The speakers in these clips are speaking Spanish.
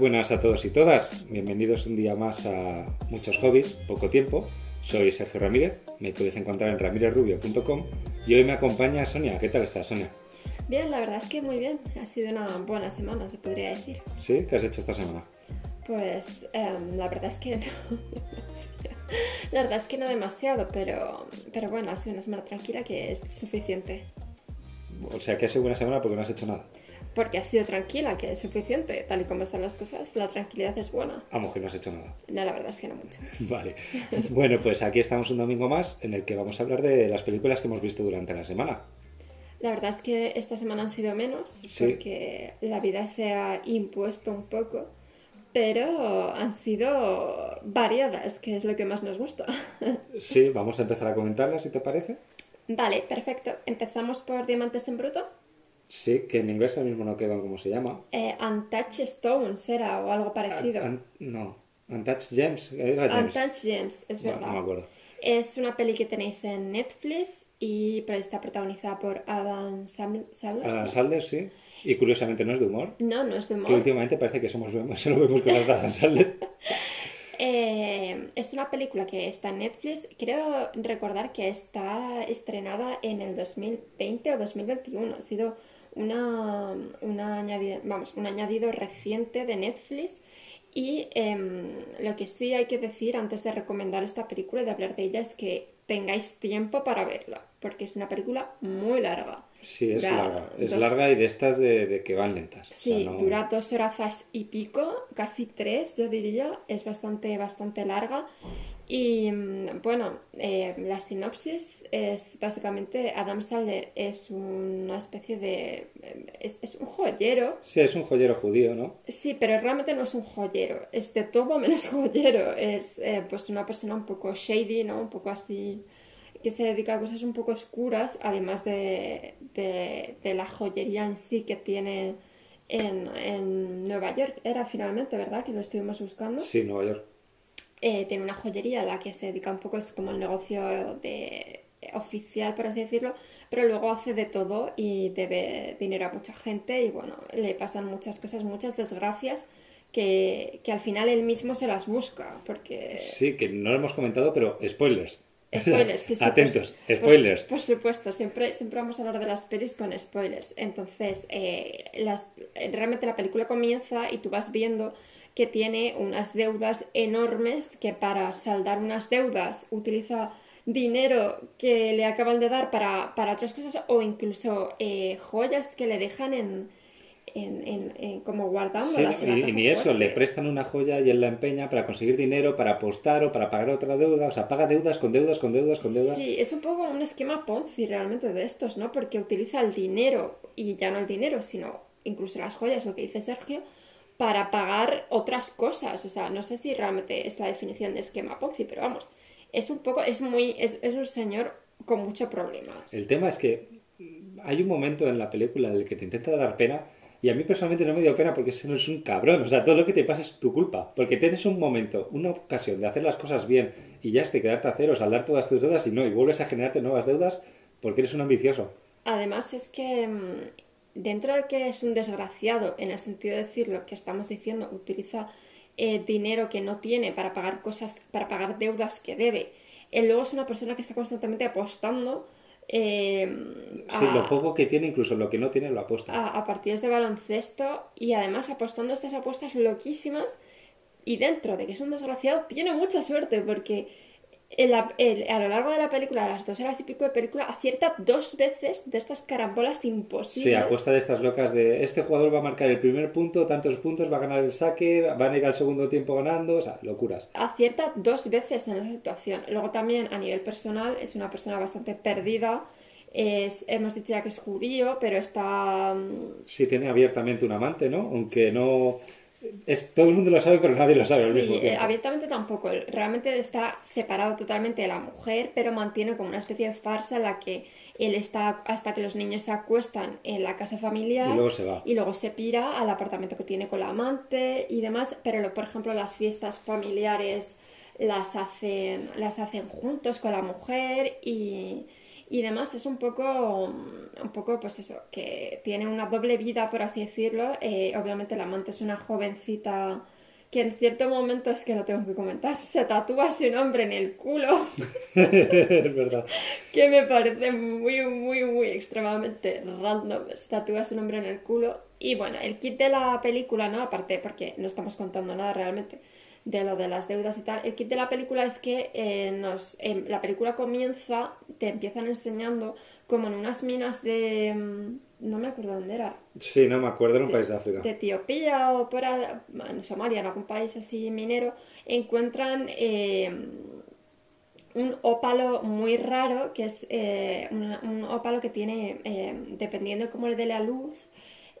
buenas a todos y todas. Bienvenidos un día más a Muchos Hobbies, poco tiempo. Soy Sergio Ramírez, me puedes encontrar en ramirezrubio.com y hoy me acompaña Sonia. ¿Qué tal estás, Sonia? Bien, la verdad es que muy bien. Ha sido una buena semana, se podría decir. ¿Sí? ¿Qué has hecho esta semana? Pues em, la verdad es que no. la verdad es que no demasiado, pero, pero bueno, ha sido una semana tranquila que es suficiente. O sea, que ha sido buena semana porque no has hecho nada. Porque ha sido tranquila, que es suficiente. Tal y como están las cosas, la tranquilidad es buena. A mujer no has hecho nada. No, la verdad es que no mucho. Vale. Bueno, pues aquí estamos un domingo más en el que vamos a hablar de las películas que hemos visto durante la semana. La verdad es que esta semana han sido menos, Sí. porque la vida se ha impuesto un poco, pero han sido variadas, que es lo que más nos gusta. Sí, vamos a empezar a comentarlas, si te parece. Vale, perfecto. Empezamos por Diamantes en Bruto. Sí, que en inglés ahora mismo no queda cómo se llama. Eh, Untouched Stones era o algo parecido. No, Untouched Gems. Untouched Gems, es verdad. no me acuerdo. Es una peli que tenéis en Netflix y está protagonizada por Adam Sandler. Adam. Sandler, sí. Y curiosamente no es de humor. No, no es de Que humor. últimamente parece que somos se lo vemos con las de Adam Sandler. Eh, es una película que está en Netflix. Creo recordar que está estrenada en el 2020 o 2021. Ha sido una, una añadido, vamos, un añadido reciente de Netflix. Y em, lo que sí hay que decir antes de recomendar esta película y de hablar de ella es que tengáis tiempo para verla, porque es una película muy larga. Sí, es Dura larga. Es dos- larga y de estas de, de que van lentas. O sea, Sí, no- dura dos horas y pico, casi tres, yo diría. Es bastante, bastante larga. Y mm, bueno, eh, la sinopsis es básicamente Adam Sandler es una especie de... Es, es un joyero. Sí, es un joyero judío, ¿no? Sí, pero realmente no es un joyero. Es de todo menos joyero. Es eh, pues una persona un poco shady, ¿no? Un poco así que se dedica a cosas un poco oscuras, además de, de, de la joyería en sí que tiene en, en Nueva York. Era finalmente, ¿verdad? Que lo estuvimos buscando. Sí, Nueva York. Eh, tiene una joyería a la que se dedica un poco, es como el negocio de oficial, por así decirlo, pero luego hace de todo y debe dinero a mucha gente y bueno, le pasan muchas cosas, muchas desgracias que, que al final él mismo se las busca, porque... Sí, que no lo hemos comentado, pero spoilers. Spoilers, sí, sí. Atentos, spoilers. Por, supuesto, siempre, siempre vamos a hablar de las pelis con spoilers. Entonces, eh, las, realmente la película comienza y tú vas viendo que tiene unas deudas enormes que para saldar unas deudas utiliza dinero que le acaban de dar para, para otras cosas o incluso eh, joyas que le dejan en, en, en- en- como Sí, guardándolas. en la y, ni eso, le prestan una joya y él la empeña para conseguir dinero, para apostar o para pagar otra deuda. O sea, paga deudas con deudas, con deudas, con deudas. Sí, es un poco un esquema Ponzi realmente de estos, ¿no? Porque utiliza el dinero, y ya no el dinero, sino incluso las joyas, lo que dice Sergio, para pagar otras cosas. O sea, no sé si realmente es la definición de esquema Ponzi, pero vamos, es un poco, es muy, es, es un señor con muchos problemas. El tema es que hay un momento en la película en el que te intenta dar pena y a mí personalmente no me dio pena porque ese no es un cabrón. O sea, todo lo que te pasa es tu culpa. Porque tienes un momento, una ocasión de hacer las cosas bien y ya es de quedarte a cero, saldar todas tus deudas y no, y vuelves a generarte nuevas deudas porque eres un ambicioso. Además es que mm, dentro de que es un desgraciado, en el sentido de decir lo que estamos diciendo, utiliza eh, dinero que no tiene para pagar cosas, para pagar deudas que debe. Él luego es una persona que está constantemente apostando eh, Sí, a, lo poco que tiene, incluso lo que no tiene, lo apuesta. a- a partidos de baloncesto y además apostando estas apuestas loquísimas y dentro de que es un desgraciado tiene mucha suerte porque en la- el- a lo largo de la película, de las dos horas y pico de película, acierta dos veces de estas carambolas imposibles. Sí, apuesta de estas locas de este jugador va a marcar el primer punto, tantos puntos, va a ganar el saque, van a ir al segundo tiempo ganando, o sea, locuras. acierta dos veces en esa situación. Luego también a nivel personal es una persona bastante perdida. Es, hemos dicho ya que es judío, pero está... mm, Sí, tiene abiertamente un amante, ¿no? Aunque no... Es, todo el mundo lo sabe, pero nadie lo sabe al Sí, mismo eh, tiempo. abiertamente tampoco. Realmente está separado totalmente de la mujer, pero mantiene como una especie de farsa en la que él está hasta que los niños se acuestan en la casa familiar Y luego se va. y luego se pira al apartamento que tiene con la amante y demás. Pero, por ejemplo, las fiestas familiares las hacen, las hacen juntos con la mujer y, y demás es un poco, un poco, pues eso, que tiene una doble vida, por así decirlo. Eh, obviamente la amante es una jovencita que en cierto momento, es que lo tengo que comentar, se tatúa su nombre en el culo. es verdad. Que me parece muy, muy, muy extremadamente random. Se tatúa su nombre en el culo. Y bueno, el kit de la película, ¿no? Aparte, porque no estamos contando nada realmente de lo de las deudas y tal. El kit de la película es que eh, nos, eh, la película comienza, te empiezan enseñando como en unas minas de... Mm, no me acuerdo dónde era. Sí, no me acuerdo, en un país de África. De Etiopía o por en Somalia, en algún país así minero, encuentran eh, un ópalo muy raro, que es un, ópalo que tiene, dependiendo de cómo le dé la luz,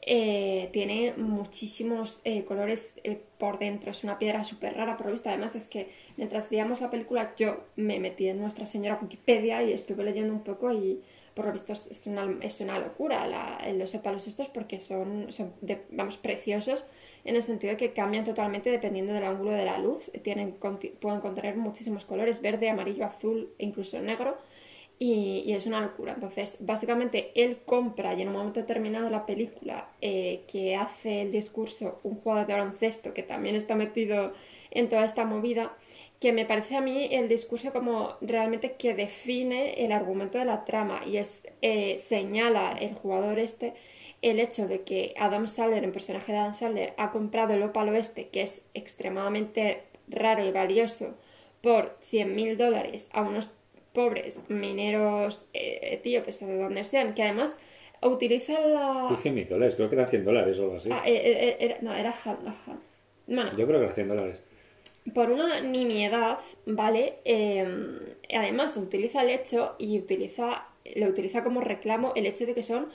eh, tiene muchísimos eh, colores eh, por dentro. Es una piedra súper rara, por lo visto. Además, es que mientras veíamos la película, yo me metí en Nuestra Señora Wikipedia y estuve leyendo un poco. Y por lo visto, es una, es una locura los ópalos estos porque son, son vamos, preciosos en el sentido de que cambian totalmente dependiendo del ángulo de la luz. Tienen, pueden contener muchísimos colores: verde, amarillo, azul e incluso negro y, es una locura. Entonces, básicamente, él compra y en un momento determinado de la película eh, que hace el discurso un jugador de baloncesto que también está metido en toda esta movida, que me parece a mí el discurso como realmente que define el argumento de la trama y es eh, señala el jugador este el hecho de que Adam Sandler, el personaje de Adam Sandler, ha comprado el ópalo este, que es extremadamente raro y valioso, por 100 mil dólares a unos pobres mineros eh, etíopes o de donde sean, que además utilizan la... 100 mil dólares, creo que eran 100 dólares o algo así. Ah, eh, eh, no, era Bueno, Yo creo que eran 100 dólares. Por una nimiedad, ¿vale? además utiliza el hecho y utiliza, lo utiliza como reclamo el hecho de que son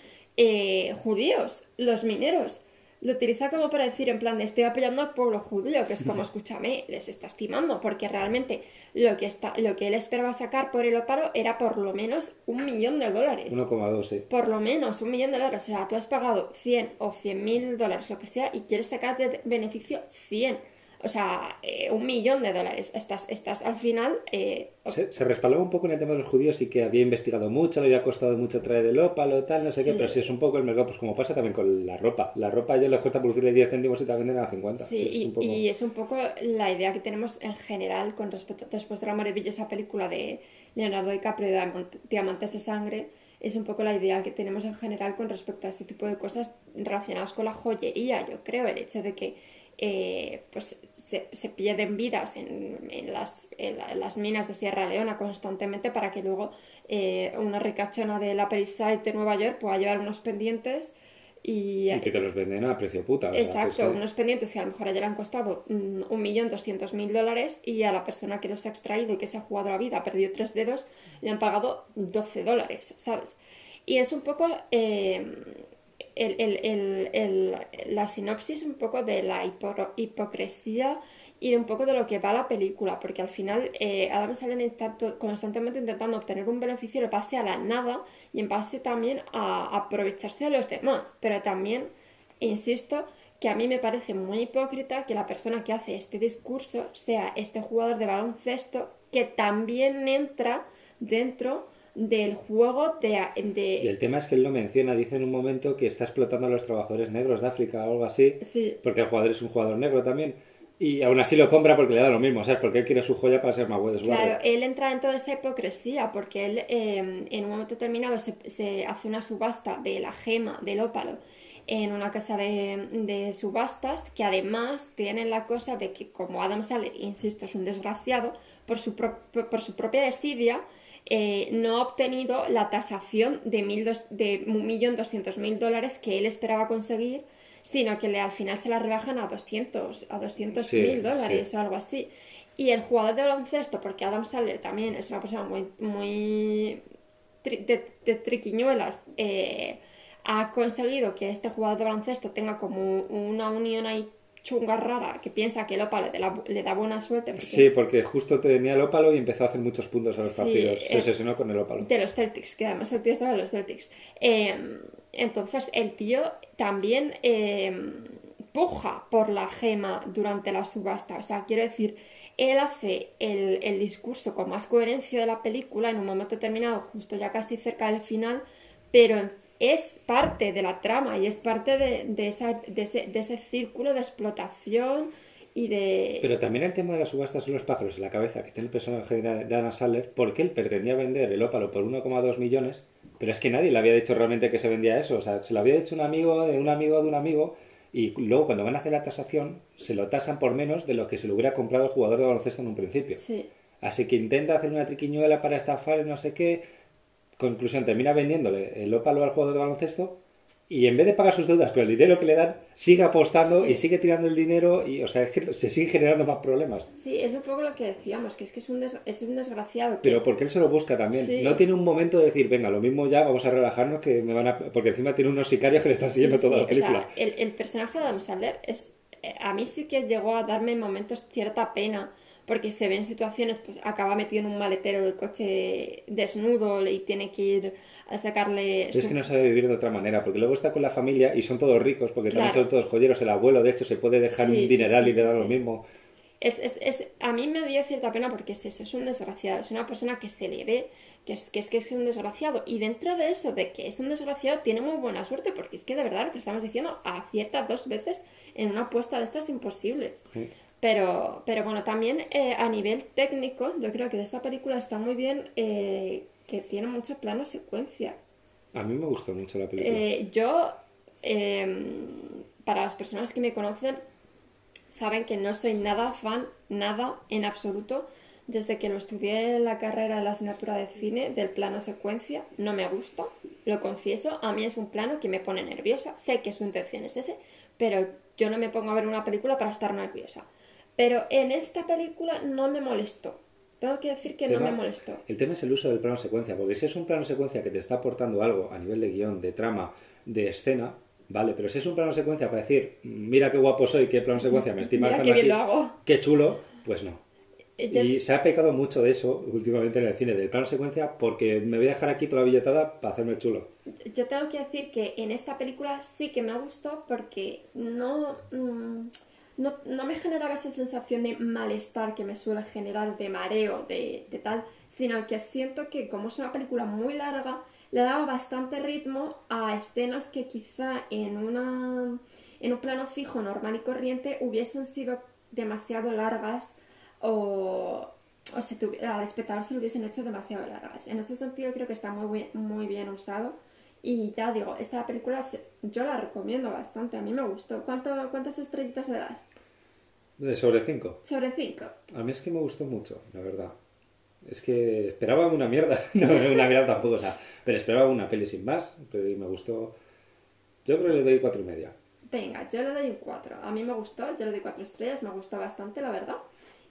judíos, los mineros lo utiliza como para decir en plan de estoy apoyando al pueblo judío, que es como escúchame, les está estimando, porque realmente lo que está, lo que él esperaba sacar por el ópalo era por lo menos un millón de dólares. 1,2, sí. Por lo menos un millón de dólares. O sea, tú has pagado 100 o 100 mil dólares, lo que sea, y quieres sacar de beneficio 100 o sea, eh, un millón de dólares. Estás, estás al final... Eh, se, se, respaldaba un poco en el tema de los judíos y que había investigado mucho, le había costado mucho traer el ópalo, tal, no sé qué, pero sí es un poco el mercado, pues como pasa también con la ropa. La ropa a ellos les cuesta producirle 10 céntimos y te la venden a 50. Sí, y, es un poco la idea que tenemos en general con respecto, después de la maravillosa película de Leonardo DiCaprio de Diamantes de Sangre, es un poco la idea que tenemos en general con respecto a este tipo de cosas relacionadas con la joyería, yo creo, el hecho de que eh, pues se, se, pierden vidas en, en, las, las, minas de Sierra Leona constantemente para que luego eh, una ricachona de la East Side de Nueva York pueda llevar unos pendientes y, y, que te los venden a precio puta. Exacto, unos pendientes que a lo mejor ayer han costado mm, un millón doscientos mil dólares y a la persona que los ha extraído y que se ha jugado la vida, ha perdido tres dedos, le han pagado 12 dólares, ¿sabes? Y es un poco eh, la sinopsis un poco de la hipocresía y de un poco de lo que va la película, porque al final eh, Adam Salen está constantemente intentando obtener un beneficio en base a la nada y en base también a aprovecharse de los demás, pero también, insisto, que a mí me parece muy hipócrita que la persona que hace este discurso sea este jugador de baloncesto que también entra dentro del juego de, Y el tema es que él lo menciona, dice en un momento que está explotando a los trabajadores negros de África o algo así, sí. porque el jugador es un jugador negro también. Y aún así lo compra porque le da lo mismo, ¿sabes? Porque él quiere su joya para ser más bueno Claro, él entra en toda esa hipocresía porque él em, en un momento determinado se, se, hace una subasta de la gema, del ópalo, en una casa de, de subastas que además tienen la cosa de que como Adam Sandler, insisto, es un desgraciado, por su, por su propia desidia, eh, no ha obtenido la tasación de, mil de 1.200.000 dólares que él esperaba conseguir, sino que le, al final se la rebajan a 200 a 200.000 dólares o algo así. Y el jugador de baloncesto, porque Adam Sandler también es una persona muy, muy de, triquiñuelas, eh, ha conseguido que este jugador de baloncesto tenga como una unión ahí chunga rara que piensa que el ópalo le da buena suerte. Sí, porque justo tenía el ópalo y empezó a hacer muchos puntos en los partidos. Se obsesionó eh, con el ópalo. De los Celtics, que además el tío estaba en los Celtics. Em, entonces el tío también em, puja por la gema durante la subasta. O sea, quiero decir, él hace el, el discurso con más coherencia de la película en un momento determinado, justo ya casi cerca del final, pero es parte de la trama y es parte de, de, esa- de ese, de ese círculo de explotación y de... Pero también el tema de las subastas son los pájaros en la cabeza que tiene el personaje de Adam Sandler, porque él pretendía vender el ópalo por 1,2 millones, pero es que nadie le había dicho realmente que se vendía eso. O sea, se lo había dicho un amigo de un amigo de un amigo, y luego cuando van a hacer la tasación, se lo tasan por menos de lo que se lo hubiera comprado el jugador de baloncesto en un principio. Sí. Así que intenta hacer una triquiñuela para estafar y no sé qué. Conclusión, termina vendiéndole el ópalo al jugador de baloncesto y en vez de pagar sus deudas con el dinero que le dan, sigue apostando Sí. y sigue tirando el dinero y, o sea, es que se sigue generando más problemas. Sí, es un poco lo que decíamos, que es que es un, des- es un desgraciado. que- Pero porque él se lo busca también. Sí. No tiene un momento de decir, venga, lo mismo ya, vamos a relajarnos que me van a... Porque encima tiene unos sicarios que le están siguiendo Sí, toda la película. O sea, el, el personaje de Adam Sandler es, eh, a mí sí que llegó a darme en momentos cierta pena, porque se ve en situaciones, pues acaba metido en un maletero del coche desnudo y tiene que ir a sacarle... Es su- que no sabe vivir de otra manera, porque luego está con la familia y son todos ricos, porque también son todos joyeros. El abuelo, de hecho, se puede dejar Sí, un dineral sí, y le da lo mismo. Es, es, es- a mí me dio cierta pena porque es eso, es un desgraciado, es una persona que se le ve que es, que es que es un desgraciado. Y dentro de eso, de que es un desgraciado, tiene muy buena suerte, porque es que de verdad lo que estamos diciendo, acierta dos veces en una apuesta de estas imposibles. Sí. Pero, pero bueno, también eh, a nivel técnico, yo creo que de esta película está muy bien eh, que tiene mucho plano secuencia. A mí me gustó mucho la película. Eh, yo, eh, para las personas que me conocen, saben que no soy nada fan, nada en absoluto. Desde que lo estudié en la carrera en la asignatura de cine del plano secuencia, no me gusta, lo confieso. A mí es un plano que me pone nerviosa. Sé que su intención es ese, pero yo no me pongo a ver una película para estar nerviosa. Pero en esta película no me molestó. Tengo que decir que no me molestó. El tema es el uso del plano secuencia, porque si es un plano secuencia que te está aportando algo a nivel de guion, de trama, de escena, vale, pero si es un plano secuencia para decir, mira qué guapo soy, qué plano secuencia me estoy Mira marcando qué bien aquí, lo hago. qué chulo, pues no. Eh, yo- Y se ha pecado mucho de eso últimamente en el cine, del plano secuencia, porque me voy a dejar aquí toda la billetada para hacerme chulo. Yo tengo que decir que en esta película sí que me gustó porque no, mm, no, no me generaba esa sensación de malestar que me suele generar, de mareo, de, de tal, sino que siento que como es una película muy larga, le daba bastante ritmo a escenas que quizá en, una, en un plano fijo, normal y corriente, hubiesen sido demasiado largas o, o se tuvi- al espectador se lo hubiesen hecho demasiado largas. En ese sentido creo que está muy muy bien usado. Y ya digo, esta película yo la recomiendo bastante, a mí me gustó. ¿Cuánto, ¿Cuántas estrellitas le das? De sobre 5. Sobre 5. A mí es que me gustó mucho, la verdad. Es que esperaba una mierda. No, una mierda tampoco, o sea, pero esperaba una peli sin más, pero y me gustó. Yo creo que le doy cuatro y media. Venga, yo le doy un 4. A mí me gustó, yo le doy 4 estrellas, me gustó bastante, la verdad.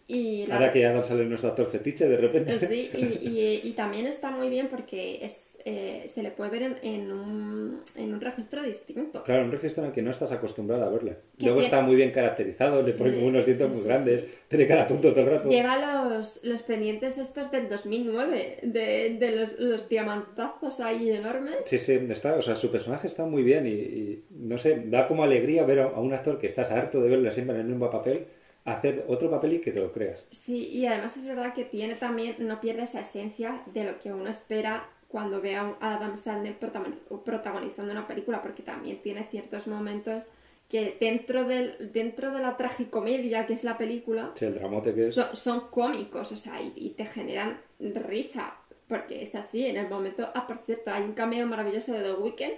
Y la Ahora que Adam sale nuestro actor fetiche de repente. Eh, Sí, y, y- y también está muy bien porque es, eh, se le puede ver en, en un, en un registro distinto. Claro, un registro en el que no estás acostumbrado a verle. Luego tiene- está muy bien caracterizado, le Sí, ponen unos dientes sí, muy sí, grandes, tiene cara tonto todo el rato. Lleva los, los pendientes estos del 2009, de, de los, los diamantazos ahí enormes. Sí, sí, está, o sea, su personaje está muy bien y, y, no sé, da como alegría ver a, a un actor que estás harto de verle siempre en el mismo papel hacer otro papel y que te lo creas. Sí, y además es verdad que tiene también, no pierde esa esencia de lo que uno espera cuando ve a Adam Sandler protagoni- protagonizando una película, porque también tiene ciertos momentos que dentro, del, dentro de la tragicomedia que es la película, Sí, el dramote que es. son, son cómicos, o sea, y, y te generan risa, porque es así, en el momento... Ah, por cierto, hay un cameo maravilloso de The Weeknd,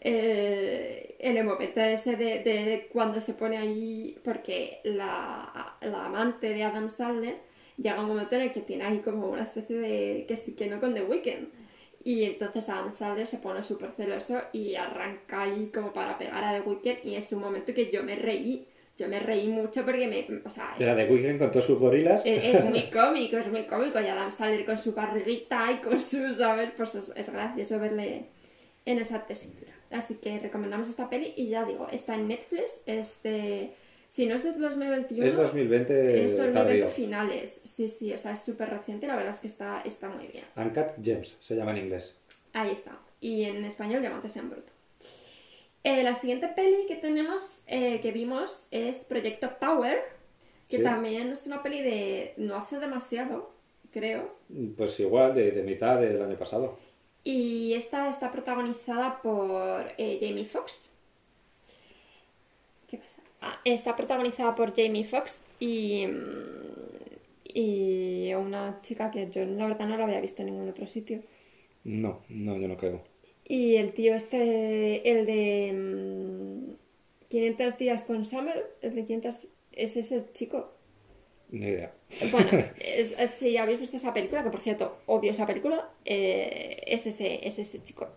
eh, en el momento ese de, de cuando se pone ahí, porque la, la amante de Adam Sandler llega un momento en el que tiene ahí como una especie de que sí que no con The Weeknd. Y entonces Adam Sandler se pone súper celoso y arranca ahí como para pegar a The Weeknd y es un momento que yo me reí. Yo me reí mucho porque me... O sea, de es- Weekend con todos sus gorilas. es, es muy cómico, es muy cómico. Y Adam Sandler con su barriguita y con su, ¿sabes? Pues es, es gracioso verle en esa tesitura. Así que recomendamos esta peli y ya digo, está en Netflix, es de... Si no es de 2021... es 2020 es 2020 tardío. finales. Sí, sí, o sea, es súper reciente, la verdad es que está, está muy bien. Uncut Gems se llama en inglés. Ahí está. Y en español, Diamantes en Bruto. Eh, la siguiente peli que tenemos, eh, que vimos, es Proyecto Power, que Sí. también es una peli de no hace demasiado, creo. Pues igual, de, de mitad del año pasado. Y esta está protagonizada por eh, Jamie Foxx. ¿Qué pasa? Ah, está protagonizada por Jamie Foxx y, mm, y una chica que yo la verdad no la había visto en ningún otro sitio. No, no, yo no creo. Y el tío este, el de mm, 500 días con Summer, el de 500, es ese chico. Ni idea. Bueno, es- es- si habéis visto esa película, que por cierto odio esa película, eh, es, ese, es ese chico.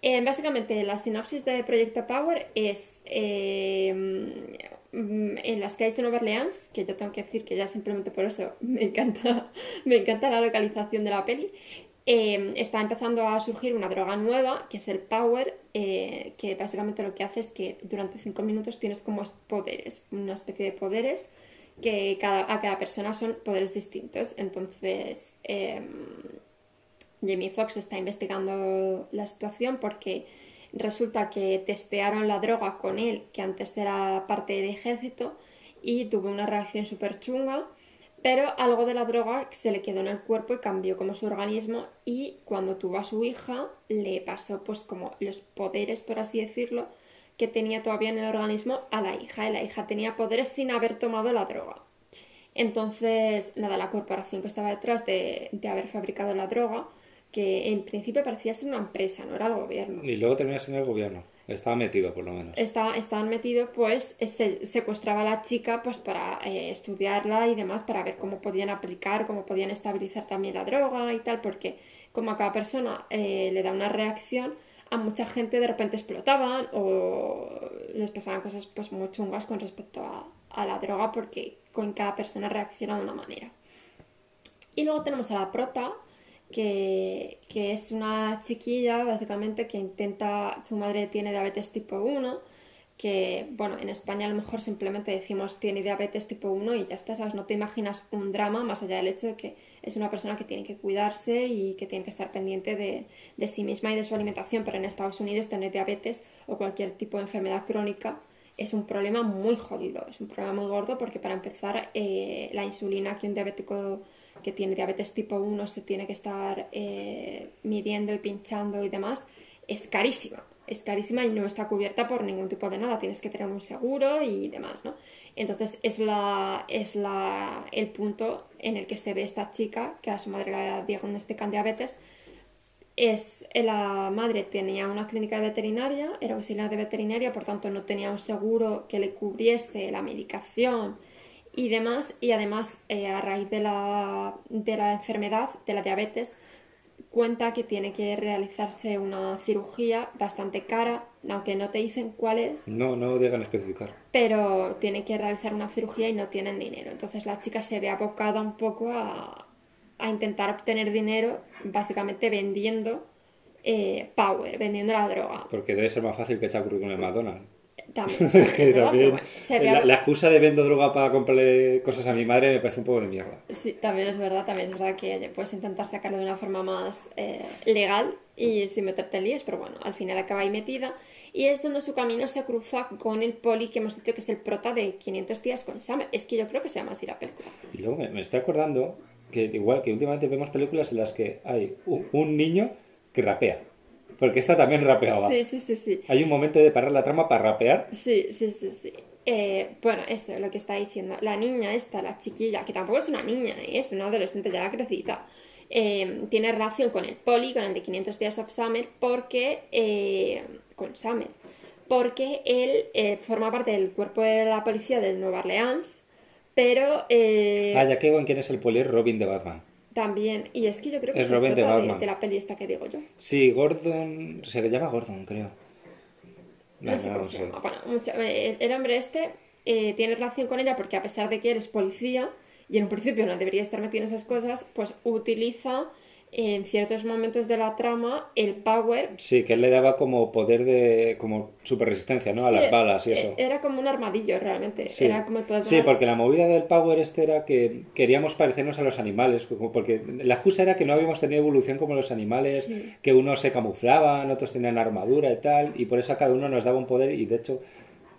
Eh, básicamente, la sinopsis de Proyecto Power es eh, mm, en las calles de Nueva Orleans, que yo tengo que decir que ya simplemente por eso me encanta, me encanta la localización de la peli. eh, está empezando a surgir una droga nueva, que es el Power, eh, que básicamente lo que hace es que durante 5 minutos tienes como poderes, una especie de poderes que cada, a cada persona son poderes distintos. Entonces, em, Jamie Foxx está investigando la situación porque resulta que testearon la droga con él, que antes era parte del ejército, y tuvo una reacción súper chunga, pero algo de la droga se le quedó en el cuerpo y cambió como su organismo, y cuando tuvo a su hija, le pasó pues como los poderes, por así decirlo, que tenía todavía en el organismo a la hija, y la hija tenía poderes sin haber tomado la droga. Entonces, nada, la corporación que estaba detrás de, de haber fabricado la droga, que en principio parecía ser una empresa, no era el gobierno. Y luego terminas en el gobierno. Estaba metido, por lo menos. Estaba, estaban metidos, pues se secuestraba a la chica pues para eh, estudiarla y demás, para ver cómo podían aplicar, cómo podían estabilizar también la droga y tal, porque como a cada persona eh, le da una reacción, a mucha gente de repente explotaban o les pasaban cosas pues muy chungas con respecto a, a la droga, porque con cada persona reacciona de una manera. Y luego tenemos a la prota, que, que es una chiquilla básicamente que intenta, su madre tiene diabetes tipo 1, que bueno, en España a lo mejor simplemente decimos tiene diabetes tipo 1 y ya está, ¿sabes? No te imaginas un drama más allá del hecho de que es una persona que tiene que cuidarse y que tiene que estar pendiente de, de sí misma y de su alimentación, pero en Estados Unidos tener diabetes o cualquier tipo de enfermedad crónica es un problema muy jodido, es un problema muy gordo porque para empezar eh, la insulina que un diabético que tiene diabetes tipo 1 se tiene que estar eh, midiendo y pinchando y demás, es carísima. Es carísima y no está cubierta por ningún tipo de nada. Tienes que tener un seguro y demás, ¿no? Entonces es, la, es la, el punto en el que se ve esta chica, que a su madre la diagnostican diabetes. Es, la madre tenía una clínica de veterinaria, era auxiliar de veterinaria, por tanto no tenía un seguro que le cubriese la medicación y demás, y además eh, a raíz de la, de la enfermedad, de la diabetes, cuenta que tiene que realizarse una cirugía bastante cara, aunque no te dicen cuál es, No, no llegan a especificar. pero tiene que realizar una cirugía y no tienen dinero. Entonces la chica se ve abocada un poco a, a intentar obtener dinero, básicamente vendiendo eh, power, vendiendo la droga. Porque debe ser más fácil que echar currículum en McDonald's. También, Que bueno, la, la excusa de vendo droga para comprarle cosas a mi madre me parece un poco de mierda. Sí, también es verdad, también es verdad que puedes intentar sacarlo de una forma más eh, legal y sin meterte en líos, pero bueno, al final acaba ahí metida y es donde su camino se cruza con el poli que hemos dicho que es el prota de 500 días con Summer. Es que yo creo que se llama así la película. Y luego me, me estoy acordando que igual que últimamente vemos películas en las que hay un, un niño que rapea. Porque esta también rapeaba. Sí, sí, sí, sí. Hay un momento de parar la trama para rapear. Sí, sí, sí, sí. Eh, bueno, eso es lo que está diciendo. La niña esta, la chiquilla, que tampoco es una niña, ¿eh? es una adolescente ya crecida, eh, tiene relación con el poli, con el de 500 Días of Summer, porque... eh, con Summer. Porque él eh, forma parte del cuerpo de la policía de Nueva Orleans, pero eh, Ah, ya que quién es el poli, Robin de Batman. También... Y es que yo creo que Es el Robin de la peli esta que digo yo. Sí, Gordon. Se le llama Gordon, creo. No sé cómo se llama. Bueno, mucha- eh, el hombre este eh, tiene relación con ella porque a pesar de que eres policía y en un principio no debería estar metido en esas cosas, pues utiliza en ciertos momentos de la trama el power Sí, que él le daba como poder de. como super resistencia, ¿no? A Sí, las balas y e- eso. Era como un armadillo realmente. Sí. Era como el poder Sí, porque la movida del Power este era que queríamos parecernos a los animales, porque la excusa era que no habíamos tenido evolución como los animales, Sí. que unos se camuflaban, otros tenían armadura y tal, y por eso a cada uno nos daba un poder y de hecho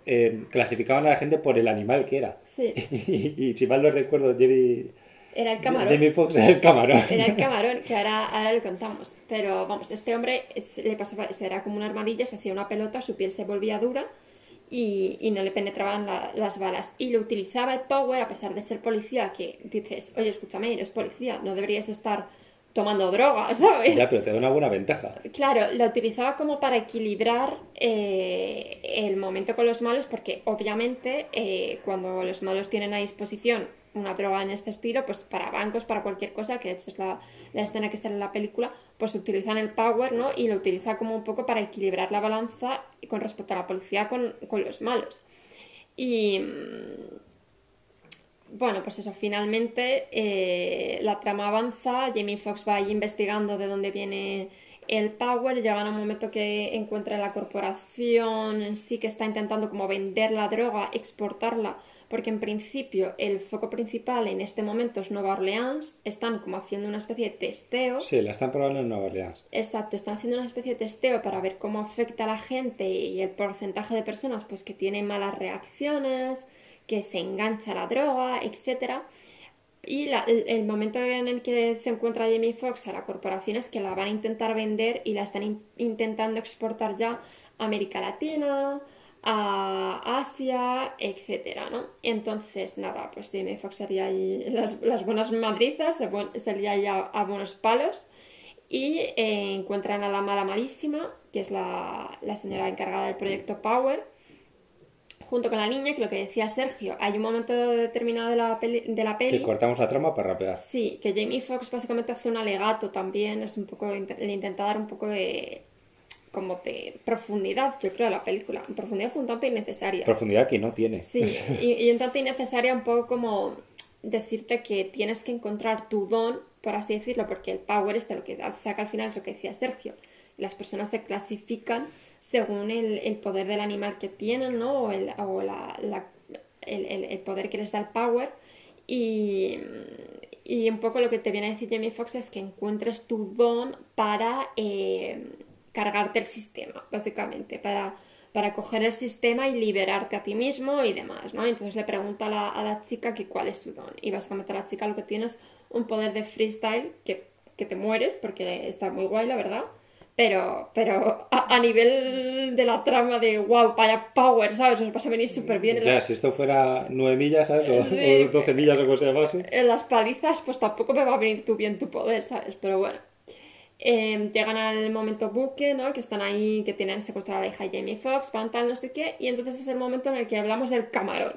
eh, clasificaban a la gente por el animal que era. Sí. y, y si mal no recuerdo, Jamie, Era el camarón. Jamie Foxx era el camarón. Era el camarón, que ahora, ahora le contamos. Pero vamos, este hombre es- le pasaba, era como una armadillo, se hacía una pelota, su piel se volvía dura y, y no le penetraban la- las balas. Y lo utilizaba el Power, a pesar de ser policía, que dices, oye, escúchame, eres policía, no deberías estar tomando drogas, ¿sabes? Ya, pero te da una buena ventaja. Claro, lo utilizaba como para equilibrar eh, el momento con los malos, porque obviamente eh, cuando los malos tienen a disposición una droga en este estilo, pues para bancos, para cualquier cosa, que de hecho es la, escena que sale en la película, pues utilizan el power, ¿no? Y lo utiliza como un poco para equilibrar la balanza con respecto a la policía con, con los malos. Y, mm, bueno, pues eso, finalmente eh, la trama avanza, Jamie Foxx va ahí investigando de dónde viene el Power, llegan a un momento que encuentra la corporación en sí que está intentando como vender la droga, exportarla, porque en principio el foco principal en este momento es Nueva Orleans, están como haciendo una especie de testeo. Sí, la están probando en Nueva Orleans. Exacto, están haciendo una especie de testeo para ver cómo afecta a la gente y el porcentaje de personas pues que tienen malas reacciones, que se engancha a la droga, etcétera. Y la- el, el momento en el que se encuentra Jamie Foxx a la corporación es que la van a intentar vender y la están in- intentando exportar ya a América Latina, a Asia, etcétera, ¿no? Entonces, nada, pues Jamie Foxx sería ahí las, las buenas madrizas, sería ahí a, a buenos palos y eh, encuentran a la mala malísima, que es la, la señora encargada del proyecto Power, junto con la niña, que lo que decía Sergio, hay un momento determinado de la peli, de la peli Que cortamos la trama para rapear. Sí, que Jamie Foxx básicamente hace un alegato también, es un poco, le intenta dar un poco de, como de profundidad, yo creo, a la película. Profundidad un tanto innecesaria. Profundidad que no tiene. Sí, y, y un tanto innecesaria un poco como decirte que tienes que encontrar tu don, por así decirlo, porque el power este lo que saca al final es lo que decía Sergio. Las personas se clasifican según el, el poder del animal que tienen, ¿no? O, el, o la, el- el poder que les da el power. Y, y un poco lo que te viene a decir Jamie Foxx es que encuentres tu don para eh, cargarte el sistema, básicamente, para, para coger el sistema y liberarte a ti mismo y demás, ¿no? Entonces le pregunta a la, a la chica que cuál es su don. Y básicamente la chica lo que tiene es un poder de freestyle que, que te mueres, porque está muy guay, la verdad. Pero, pero a, a nivel de la trama de wow, vaya power, ¿sabes? Os vas a venir súper bien. En Ya, las, si esto fuera 9 millas, ¿sabes? O, Sí. o 12 millas o se llamase. en las palizas, pues tampoco me va a venir tú bien tu poder, ¿sabes? Pero bueno. Eh, llegan al momento buque, ¿no? Que están ahí, que tienen secuestrada a la hija de Jamie Foxx, van no sé qué. Y entonces es el momento en el que hablamos del camarón.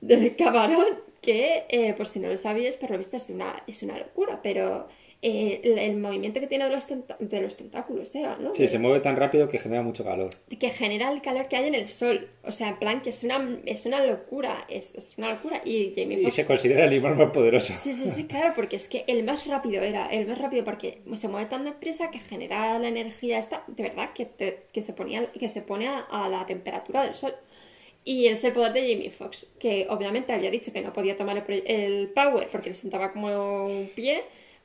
Del camarón, que, eh, por si no lo sabíais, por lo visto es una, es una locura, pero eh, el, el movimiento que tiene de los, de los tentáculos, era, ¿no? Sí, De- se mueve tan rápido que genera mucho calor. que genera el calor que hay en el sol. O sea, en plan que es una, es una locura, es, es una locura. Y Jamie Y Foxx... se considera el animal más poderoso. Sí, sí, sí, claro, porque es que el más rápido era, el más rápido porque se mueve tan deprisa que genera la energía esta, de verdad, que, te- que se, ponía, que se pone a, a la temperatura del sol. Y es el poder de Jamie Foxx, que obviamente había dicho que no podía tomar el, el power porque le sentaba como un pie,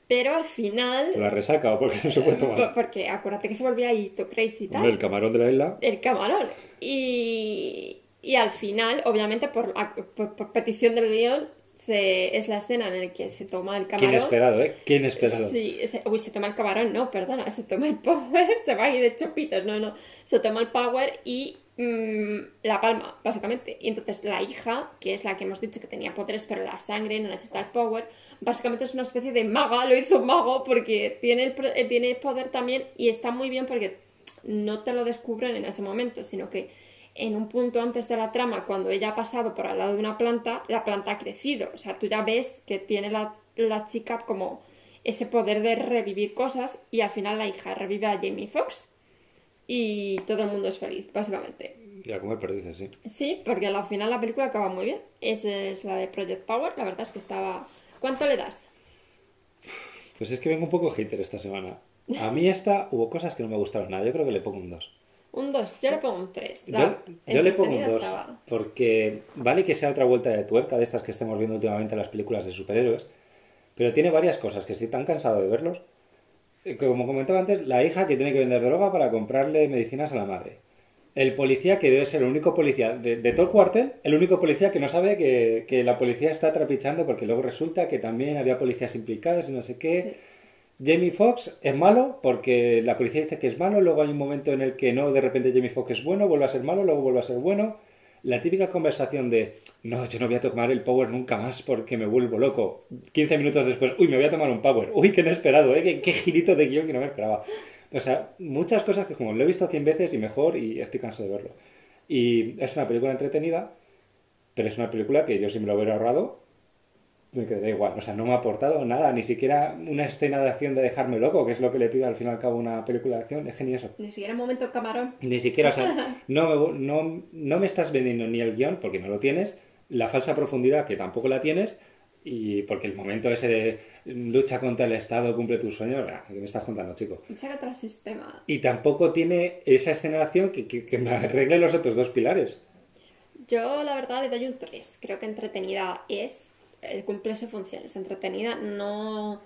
pero al final... La resaca o porque no se puede tomar. Porque acuérdate que se volvía ahí to crazy y tal el camarón de la isla. el camarón. Y, y al final, obviamente, por, por, por petición del guion, se, es la escena en la que se toma el ¿Quién camarón. esperado, eh? ¿Quién esperado? Sí, se, uy, se toma el camarón, no, perdona, se toma el power, se va ahí de chopitos, no, no, se toma el power y mm, la palma, básicamente. Y entonces la hija, que es la que hemos dicho que tenía poderes, pero la sangre no necesita el power, básicamente es una especie de maga, lo hizo mago porque tiene, el, eh, tiene poder también y está muy bien porque no te lo descubren en ese momento, sino que en un punto antes de la trama, cuando ella ha pasado por al lado de una planta, la planta ha crecido. O sea, tú ya ves que tiene la, la chica como ese poder de revivir cosas y al final la hija revive a Jamie Foxx y todo el mundo es feliz, básicamente. Ya, como perdices, sí. Sí, porque al final la película acaba muy bien. Esa es la de Project Power, la verdad es que estaba... ¿Cuánto le das? Pues es que vengo un poco hater esta semana. A mí esta hubo cosas que no me gustaron nada. Yo creo que le pongo un 2. Un 2, yo le pongo un 3. Yo, yo le pongo un 2. Porque vale que sea otra vuelta de tuerca de estas que estemos viendo últimamente en las películas de superhéroes. Pero tiene varias cosas que estoy tan cansado de verlos. Eh, Como comentaba antes, la hija que tiene que vender droga para comprarle medicinas a la madre. El policía que debe ser el único policía de, de todo el cuartel, el único policía que no sabe que, que, la policía está trapichando porque luego resulta que también había policías implicadas y no sé qué. Sí. Jamie Foxx es malo porque la policía dice que es malo, luego hay un momento en el que no, de repente Jamie Foxx es bueno, vuelve a ser malo, luego vuelve a ser bueno. La típica conversación de, no, yo no voy a tomar el power nunca más porque me vuelvo loco. 15 minutos después, uy, me voy a tomar un power. Uy, qué inesperado, ¿eh? Qué, qué girito de guion que no me esperaba. O sea, muchas cosas que como lo he visto 100 veces y mejor y estoy cansado de verlo. Y es una película entretenida, pero es una película que yo si me lo hubiera ahorrado, me quedaría igual. O sea, no me ha aportado nada, ni siquiera una escena de acción de dejarme loco, que es lo que le pido al fin y al cabo a una película de acción. Es genial Ni siquiera un momento camarón. Ni siquiera, o sea, no me, no, no me estás vendiendo ni el guion, porque no lo tienes, la falsa profundidad, que tampoco la tienes, y porque el momento ese de lucha contra el Estado, cumple tus sueños, ¿qué me estás contando, chico? Otro sistema. Y tampoco tiene esa escena de acción que, que, que me arregle los otros dos pilares. Yo, la verdad, le doy un 3. Creo que entretenida es, cumple su función, es entretenida. No,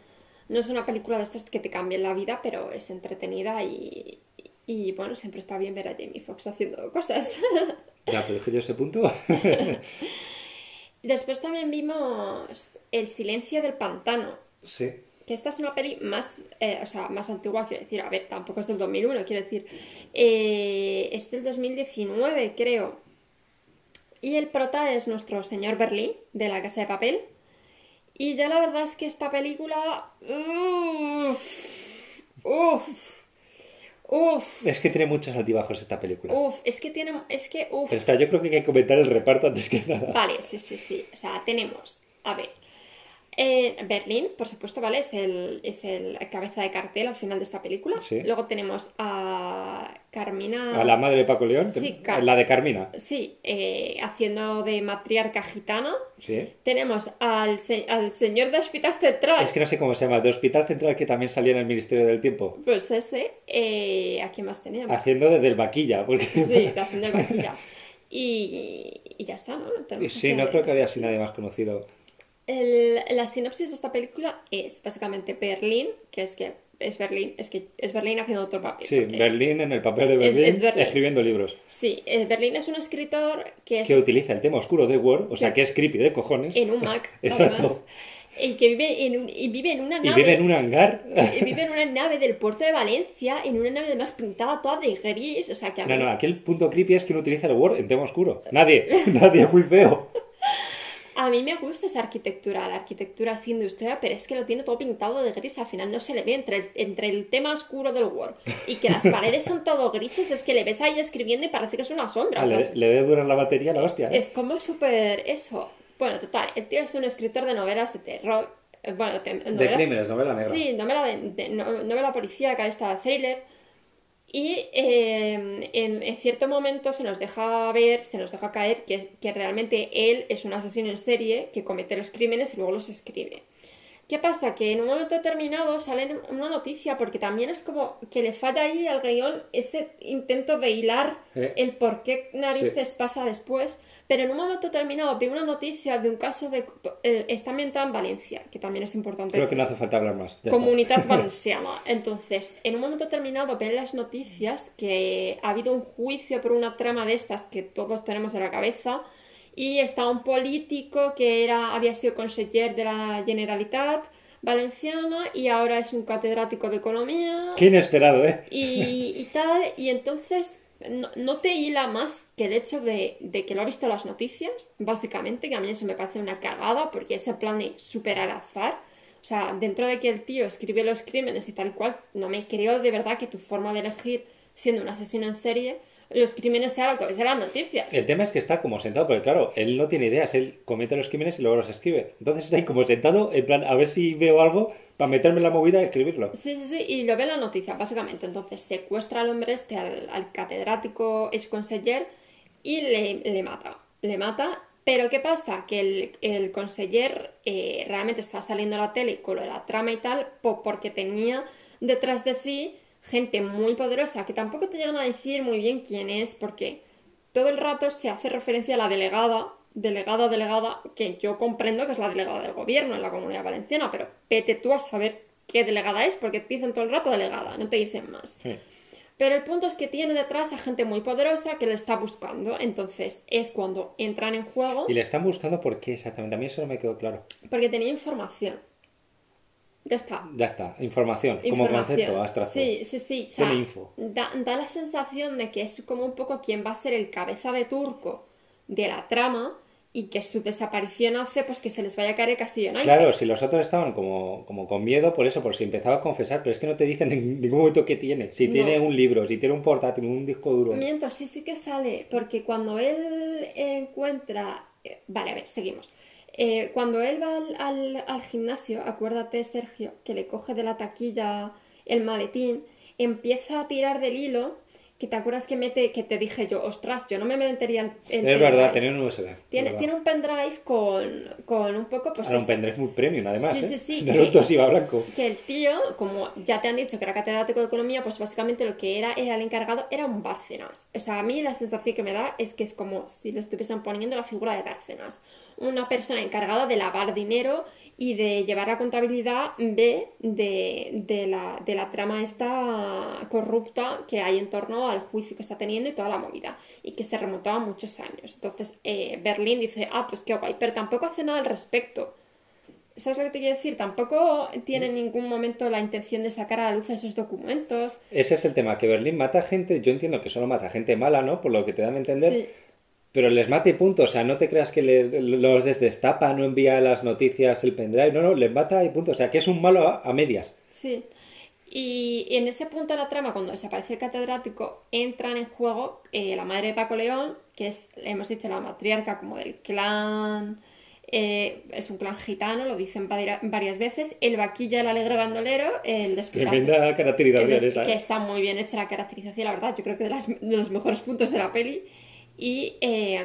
no es una película de estas que te cambien la vida, pero es entretenida y, y bueno, siempre está bien ver a Jamie Foxx haciendo cosas. Ya, pero es que yo ese punto. Después también vimos El silencio del pantano. Sí. Que esta es una peli más, eh, o sea, más antigua, quiero decir. A ver, tampoco es del 2001, quiero decir. Eh, es del 2019, creo. Y el prota es nuestro señor Berlín, de La Casa de Papel. Y ya la verdad es que esta película... Uff, uff, uff. Es que tiene muchos altibajos esta película. Uf, es que tiene... Es que, uf. Pero espera, yo creo que hay que comentar el reparto antes que nada. Vale, sí, sí, sí. O sea, tenemos... A ver. Eh, Berlín, por supuesto, ¿vale? Es el, es el cabeza de cartel al final de esta película. Sí. Luego tenemos a Carmina... A la madre de Paco León, Sí, Car- la de Carmina. Sí, eh, haciendo de matriarca gitana. Sí. Tenemos al, se- al señor de Hospital Central. Es que no sé cómo se llama, de Hospital Central que también salía en el Ministerio del Tiempo. Pues ese. Eh, ¿A quién más teníamos? Haciendo de del vaquilla. Porque... Sí, de haciendo el vaquilla. Y, y ya está, ¿no? Tenemos Sí, no creo que haya así nadie más conocido. El- la sinopsis de esta película es básicamente Berlín, que es que es Berlín, es que es Berlín haciendo otro papel. Sí, Berlín en el papel de Es- Berlín, es Berlín. escribiendo libros. Sí, eh, Berlín es un escritor que es Que utiliza el tema oscuro de Word, o sea Que- es creepy de cojones. en un Mac, Exacto. además, y que vive en, un- y vive en una Y nave. vive en un hangar. y vive en una nave del puerto de Valencia, en una nave además pintada toda de gris, o sea que a No, mí- no, aquí el punto creepy es que no utiliza el Word en tema oscuro. Nadie, nadie, es muy feo. A mí me gusta esa arquitectura, la arquitectura así industrial, pero es que lo tiene todo pintado de gris, al final no se le ve entre el, entre el tema oscuro del Word y que las paredes son todo grises, es que le ves ahí escribiendo y parece que es una sombra. Ah, o sea, le, le debe durar la batería la hostia. ¿eh? es como súper eso. Bueno, total, el tío es un escritor de novelas de terror. eh, Bueno, te- de novelas- crímenes, novela negra. Sí, novela, de, de- no- novela policíaca, esta thriller. Y eh, en, en cierto momento se nos deja ver, se nos deja caer que, que realmente él es un asesino en serie que comete los crímenes y luego los escribe. ¿Qué pasa? Que en un momento determinado sale una noticia, porque también es como que le falla ahí al guion ese intento de hilar Eh. el por qué narices pasa después, pero en un momento determinado ve una noticia de un caso de... eh, está ambientado en Valencia, que también es importante. Creo que no hace falta hablar más. Comunidad Valenciana. Entonces, en un momento determinado ven las noticias que ha habido un juicio por una trama de estas que todos tenemos en la cabeza y está un político que era, había sido conseller de la Generalitat Valenciana y ahora es un catedrático de economía Qué inesperado, ¿eh? y, y tal, y entonces no, no te hila más que el hecho de, de que lo ha visto las noticias, básicamente, que a mí eso me parece una cagada, porque ese plan de súper al azar, o sea, dentro de que el tío escribe los crímenes y tal cual, no me creo de verdad que tu forma de elegir siendo un asesino en serie, los crímenes sea lo que ves en las noticias. El tema es que está como sentado, porque claro, él no tiene ideas, él comete los crímenes y luego los escribe. Entonces está ahí como sentado, en plan, a ver si veo algo para meterme en la movida y escribirlo. Sí, sí, sí, y lo ve en la noticia, básicamente. Entonces secuestra al hombre este, al, al catedrático ex conseller, y le, le mata. Le mata Pero ¿qué pasa? Que el, el conseller eh, realmente estaba saliendo a la tele con lo de la trama y tal po- porque tenía detrás de sí gente muy poderosa que tampoco te llegan a decir muy bien quién es porque todo el rato se hace referencia a la delegada, delegada, delegada, que yo comprendo que es la delegada del gobierno en la Comunidad Valenciana, pero vete tú a saber qué delegada es porque te dicen todo el rato delegada, no te dicen más. Sí. Pero el punto es que tiene detrás a gente muy poderosa que le está buscando. Entonces es cuando entran en juego Y le están buscando por qué exactamente. A mí eso no me quedó claro. porque tenía información. Ya está. Ya está, información, como concepto abstracto. Sí, sí, sí. o sea, info. Da, da la sensación de que es como un poco quien va a ser el cabeza de turco de la trama y que su desaparición hace pues que se les vaya a caer el castillo en. Claro, si los otros estaban como, como con miedo por eso, por si empezaba a confesar, pero es que no te dicen en ningún momento qué tiene. Si No. tiene un libro, si tiene un portátil, un disco duro. Miento, sí, sí que sale, porque cuando él encuentra... eh, Vale, a ver, seguimos. Eh, cuando él va al, al- al gimnasio, acuérdate, Sergio, que le coge de la taquilla el maletín, empieza a tirar del hilo, que te acuerdas que mete, que te dije yo, ostras, yo no me metería el es verdad, pendrive". tenía un USB. Tiene, tiene un pendrive con, con un poco, pues Ahora un pendrive muy premium, además. Sí, ¿eh? sí, sí, Naruto que- sí va blanco. que el tío, como ya te han dicho que era catedrático de economía, pues básicamente lo que era, era el encargado era un Bárcenas. O sea, a mí la sensación que me da es que es como si le estuviesen poniendo la figura de Bárcenas. Una persona encargada de lavar dinero y de llevar la contabilidad B de, de la, de la trama esta corrupta que hay en torno al juicio que está teniendo y toda la movida. Y que se remontaba muchos años. Entonces, eh, Berlín dice, ah, pues qué guay, pero tampoco hace nada al respecto. ¿Sabes lo que te quiero decir? Tampoco tiene en ningún momento la intención de sacar a la luz esos documentos. Ese es el tema, que Berlín mata gente, yo entiendo que solo mata gente mala, ¿no? Por lo que te dan a entender. Sí. Pero les mata y punto, o sea, no te creas que les- los desdestapa, no envía las noticias, el pendrive, no, no, les mata y punto, o sea, que es un malo a, a medias. Sí. Y en ese punto de la trama, cuando desaparece el catedrático, entran en juego eh, la madre de Paco León, que es, hemos dicho, la matriarca como del clan, eh, es un clan gitano, lo dicen vari- varias veces, el vaquilla, el alegre bandolero, el despistado. Tremenda caracterización esa. que ¿eh? está muy bien hecha la caracterización, la verdad, yo creo que de, las- de los mejores puntos de la peli. Y eh,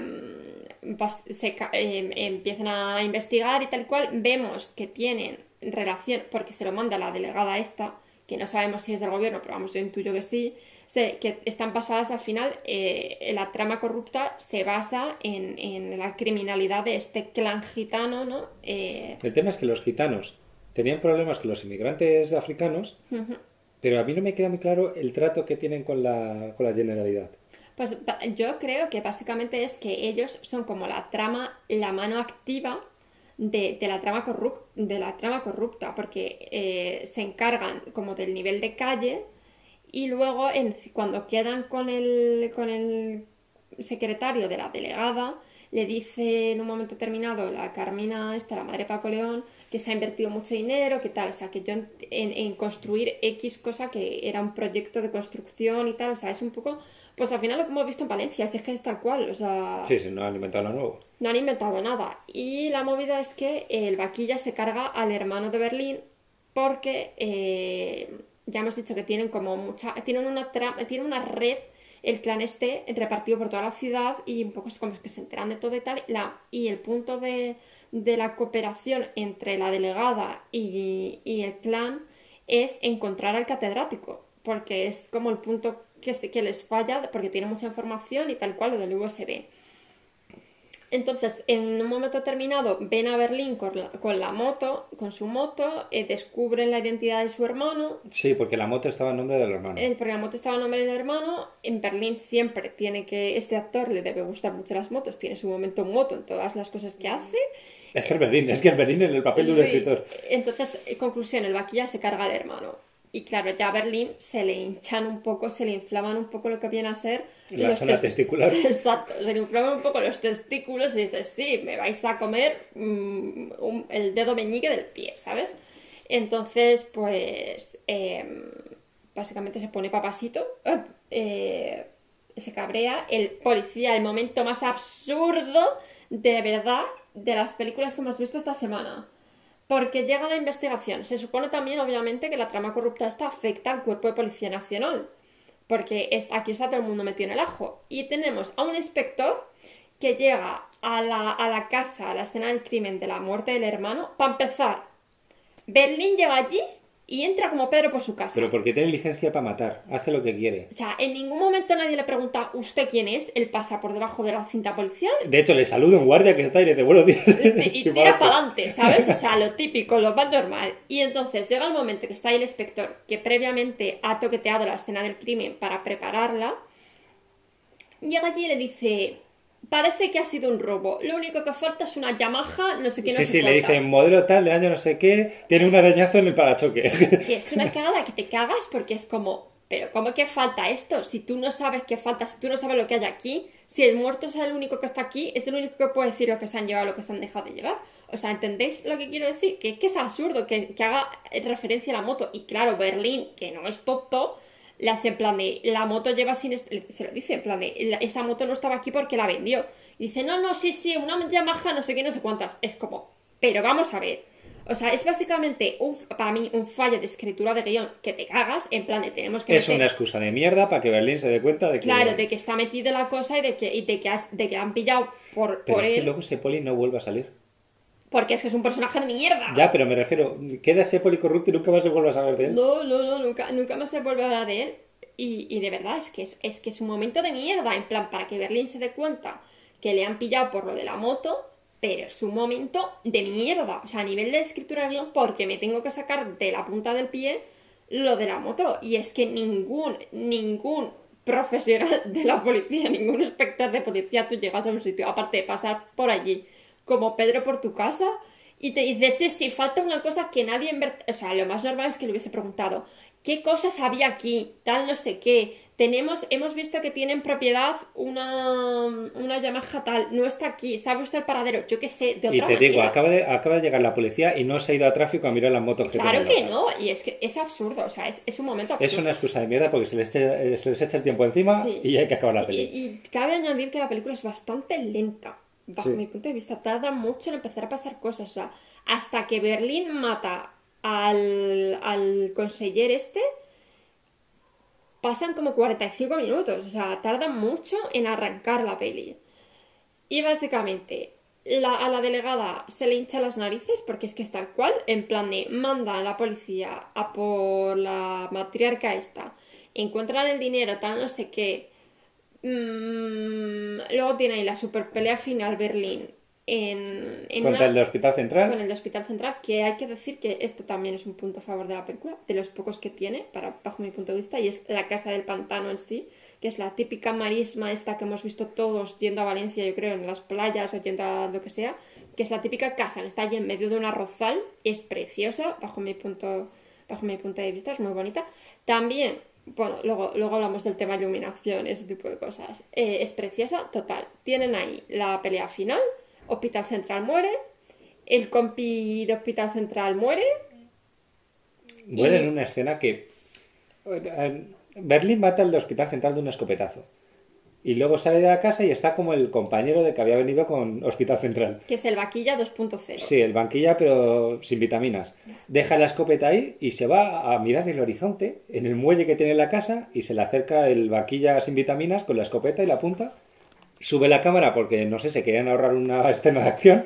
bas- se eh, empiezan a investigar y tal y cual. Vemos que tienen relación, porque se lo manda la delegada esta, que no sabemos si es del gobierno, pero vamos, yo intuyo que sí, se- que están basadas al final, eh, la trama corrupta se basa en, en la criminalidad de este clan gitano, ¿no? Eh, El tema es que los gitanos tenían problemas con los inmigrantes africanos, pero a mí no me queda muy claro el trato que tienen con la, con la generalidad. Pues yo creo que básicamente es que ellos son como la trama, la mano activa de, de la, trama corrup- de la trama corrupta, porque eh, se encargan como del nivel de calle y luego cuando quedan con el, con el secretario de la delegada, le dice en un momento determinado la Carmina, esta, la madre Paco León, que se ha invertido mucho dinero, que tal, o sea, que yo en, en- en construir X cosa que era un proyecto de construcción y tal, o sea, es un poco, pues al final lo que hemos visto en Valencia, es que es tal cual, o sea, Sí, sí, no han inventado nada nuevo. no han inventado nada. Y la movida es que el vaquilla se carga al hermano de Berlín porque eh, ya hemos dicho que tienen como mucha, tienen una, tra- tienen una red, el clan este repartido por toda la ciudad y un poco es como que se enteran de todo y tal. La, y el punto de, de la cooperación entre la delegada y, y el clan es encontrar al catedrático, porque es como el punto que, se- que les falla, porque tiene mucha información y tal cual lo del USB. Entonces, en un momento determinado, ven a Berlín con la, con la moto, con su moto, eh, descubren la identidad de su hermano, Sí, porque la moto estaba en nombre del hermano. eh, porque la moto estaba a nombre del hermano. En Berlín siempre tiene que, este actor le debe gustar mucho las motos, tiene su momento moto en todas las cosas que hace. Es que el Berlín, es que el Berlín en el papel de un Sí. escritor. Entonces, en conclusión, el vaquilla se carga al hermano. Y claro, ya a Berlín se le hinchan un poco, se le inflaman un poco lo que viene a ser... La los zona testicular. Exacto, se le inflaman un poco los testículos y dices, sí, me vais a comer mm, un- el dedo meñique del pie, ¿sabes? Entonces, pues, em, básicamente se pone papasito, eh, se cabrea, el policía, el momento más absurdo de verdad de las películas que hemos visto esta semana. Porque llega la investigación. Se supone también, obviamente, que la trama corrupta esta afecta al cuerpo de policía nacional. Porque aquí está todo el mundo metido en el ajo. Y tenemos a un inspector que llega a la, a la casa, a la escena del crimen de la muerte del hermano, para empezar, Berlín llega allí y entra como Pedro por su casa. Pero porque tiene licencia para matar, hace lo que quiere. O sea, en ningún momento nadie le pregunta, ¿usted quién es? Él pasa por debajo de la cinta policial De hecho, le saluda un guardia que está y le dice, buenos días. y, y tira para para adelante, ¿sabes? O sea, lo típico, lo más normal. Y entonces llega el momento que está ahí el inspector, que previamente ha toqueteado la escena del crimen para prepararla, llega allí y le dice, parece que ha sido un robo, lo único que falta es una Yamaha, no sé qué, no Sí, sé sí, le cuántas". dicen modelo tal de año no sé qué, tiene un arañazo en el parachoque. Que es una cagada que te cagas porque es como, pero ¿cómo que falta esto? Si tú no sabes qué falta, si tú no sabes lo que hay aquí, si el muerto es el único que está aquí, es el único que puede decir lo que se han llevado, lo que se han dejado de llevar. O sea, ¿entendéis lo que quiero decir? Que, que es absurdo que, que haga referencia a la moto. Y claro, Berlín, que no es tonto, le hace en plan de, la moto lleva sin... Se lo dice, en plan de, "La- esa moto no estaba aquí porque la vendió. Y dice, no, no, sí, sí, una Yamaha, no sé qué, no sé cuántas. Es como, pero vamos a ver. O sea, es básicamente, un, para mí, un fallo de escritura de guion que te cagas, en plan de tenemos que... es meter- una excusa de mierda para que Berlín se dé cuenta de que... Claro, de que está metido la cosa y de que, y de que, has- de que han pillado por, Pero por es que luego Sepoli no vuelve a salir. Porque es que es un personaje de mierda. Ya, pero me refiero, queda Sepoli corrupto y nunca más se vuelve a saber de él. No, no, no, nunca, nunca más se vuelve a hablar de él. Y, y de verdad, es que es, es que es un momento de mierda, en plan, para que Berlín se dé cuenta que le han pillado por lo de la moto, pero es un momento de mierda. O sea, a nivel de escritura de guion, porque me tengo que sacar de la punta del pie lo de la moto. Y es que ningún, ningún profesional de la policía, ningún inspector de policía, tú llegas a un sitio, aparte de pasar por allí, como Pedro por tu casa, y te dices, sí, sí, falta una cosa que nadie en ver- O sea, lo más normal es que le hubiese preguntado, ¿qué cosas había aquí? Tal, no sé qué. Tenemos, hemos visto que tienen propiedad una, una Yamaha tal, no está aquí, ¿sabe usted el paradero? Yo qué sé, de otra Y te digo, acaba de, acaba de llegar la policía y no se ha ido a tráfico a mirar las motos que Claro que no, y es que es absurdo, o sea, es, es un momento absurdo. Es una excusa de mierda porque se les, echa, se les echa el tiempo encima Sí. y hay que acabar la Y, peli. y cabe añadir que la película es bastante lenta, bajo Sí. mi punto de vista. Tarda mucho en empezar a pasar cosas. O sea, hasta que Berlín mata al, al conseller este, pasan como 45 minutos. O sea, tarda mucho en arrancar la peli. Y básicamente, la- a la delegada se le hincha las narices porque es que es tal cual, en plan de manda a la policía a por la matriarca esta, encuentran el dinero, tal no sé qué. Mm, luego tiene ahí la super pelea final Berlín en, en Contra una- el del Hospital Central. con el de Hospital Central, que hay que decir que esto también es un punto a favor de la película, de los pocos que tiene, para, bajo mi punto de vista, y es la casa del pantano en sí, que es la típica marisma esta que hemos visto todos yendo a Valencia, yo creo, en las playas o yendo a lo que sea, que es la típica casa que está allí en medio de un arrozal, es preciosa, bajo mi punto, bajo mi punto de vista, es muy bonita. También, bueno, luego, luego hablamos del tema iluminación, ese tipo de cosas. Eh, es preciosa, total. Tienen ahí la pelea final, Hospital Central muere, el compi de Hospital Central muere, Muere y- en una escena que. Berlín mata al del Hospital Central de un escopetazo. Y luego sale de la casa y está como el compañero de que había venido con Hospital Central. que es el vaquilla 2.0. Sí, el banquilla, pero sin vitaminas. Deja la escopeta ahí y se va a mirar el horizonte en el muelle que tiene la casa y se le acerca el vaquilla sin vitaminas con la escopeta y la punta. Sube la cámara porque, no sé, se querían ahorrar una escena de acción.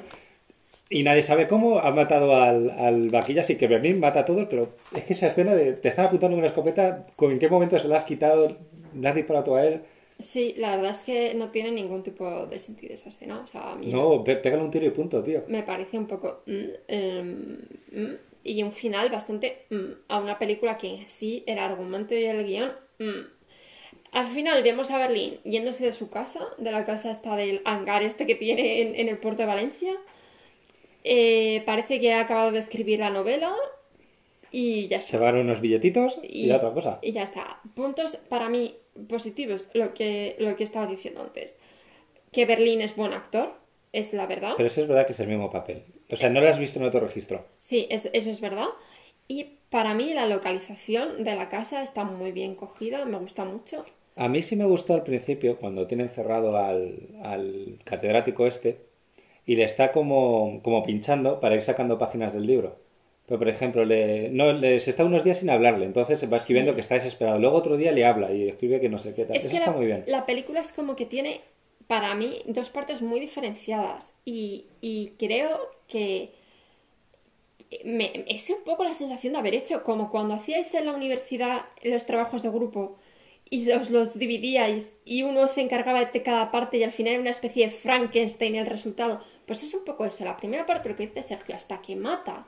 Y nadie sabe cómo ha matado al, al vaquilla, así que Berlín mata a todos, pero es que esa escena de te están apuntando con una escopeta, ¿con en qué momento se la has quitado? ¿Le has disparado a él? Sí, la verdad es que no tiene ningún tipo de sentido esa escena. O sea, a mí No, pe- pégale un tiro y punto, tío. me parece un poco... mm, em, mm, y un final bastante mm, a una película que en sí, el argumento y el guion... Al final vemos a Berlín yéndose de su casa, de la casa esta del hangar este que tiene en, en el puerto de Valencia. Eh, parece que ha acabado de escribir la novela y ya está. Se van unos billetitos y, otra cosa. Y ya está. Puntos para mí positivos, lo que, lo que estaba diciendo antes. Que Berlín es buen actor, es la verdad. Pero eso es verdad que es el mismo papel. O sea, no lo has visto en otro registro. Sí, es- eso es verdad. Y para mí la localización de la casa está muy bien cogida, me gusta mucho. A mí sí me gustó al principio cuando tienen cerrado al, al catedrático este y le está como, como pinchando para ir sacando páginas del libro. Pero, por ejemplo, le, no, le, se está unos días sin hablarle, entonces va escribiendo que está desesperado. Luego otro día le habla y escribe que no sé qué tal. Es Eso que está la, muy bien. la película es como que tiene para mí, dos partes muy diferenciadas. Y, y creo que me, es un poco la sensación de haber hecho como cuando hacíais en la universidad los trabajos de grupo y os los dividíais y uno se encargaba de cada parte y al final era una especie de Frankenstein el resultado. Pues es un poco eso. La primera parte, lo que dice Sergio, hasta que mata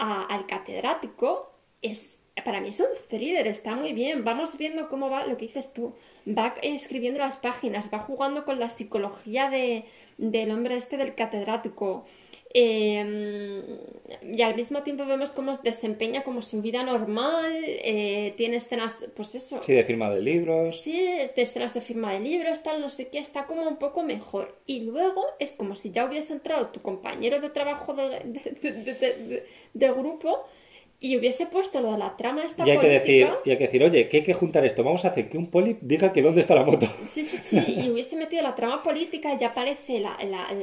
al catedrático, es para mí es un thriller, está muy bien. Vamos viendo cómo va lo que dices tú. Va escribiendo las páginas, va jugando con la psicología de, del hombre este del catedrático. Em, y al mismo tiempo vemos cómo desempeña como su vida normal, eh, tiene escenas, pues eso. Sí, de firma de libros. Sí, de escenas de firma de libros, tal, no sé qué, está como un poco mejor. Y luego es como si ya hubiese entrado tu compañero de trabajo de, de, de grupo y hubiese puesto lo de la trama esta y hay que decir Y hay que decir, oye, que hay que juntar esto, vamos a hacer que un poli diga que dónde está la moto. Sí, sí, sí, y hubiese metido la trama política y ya aparece la,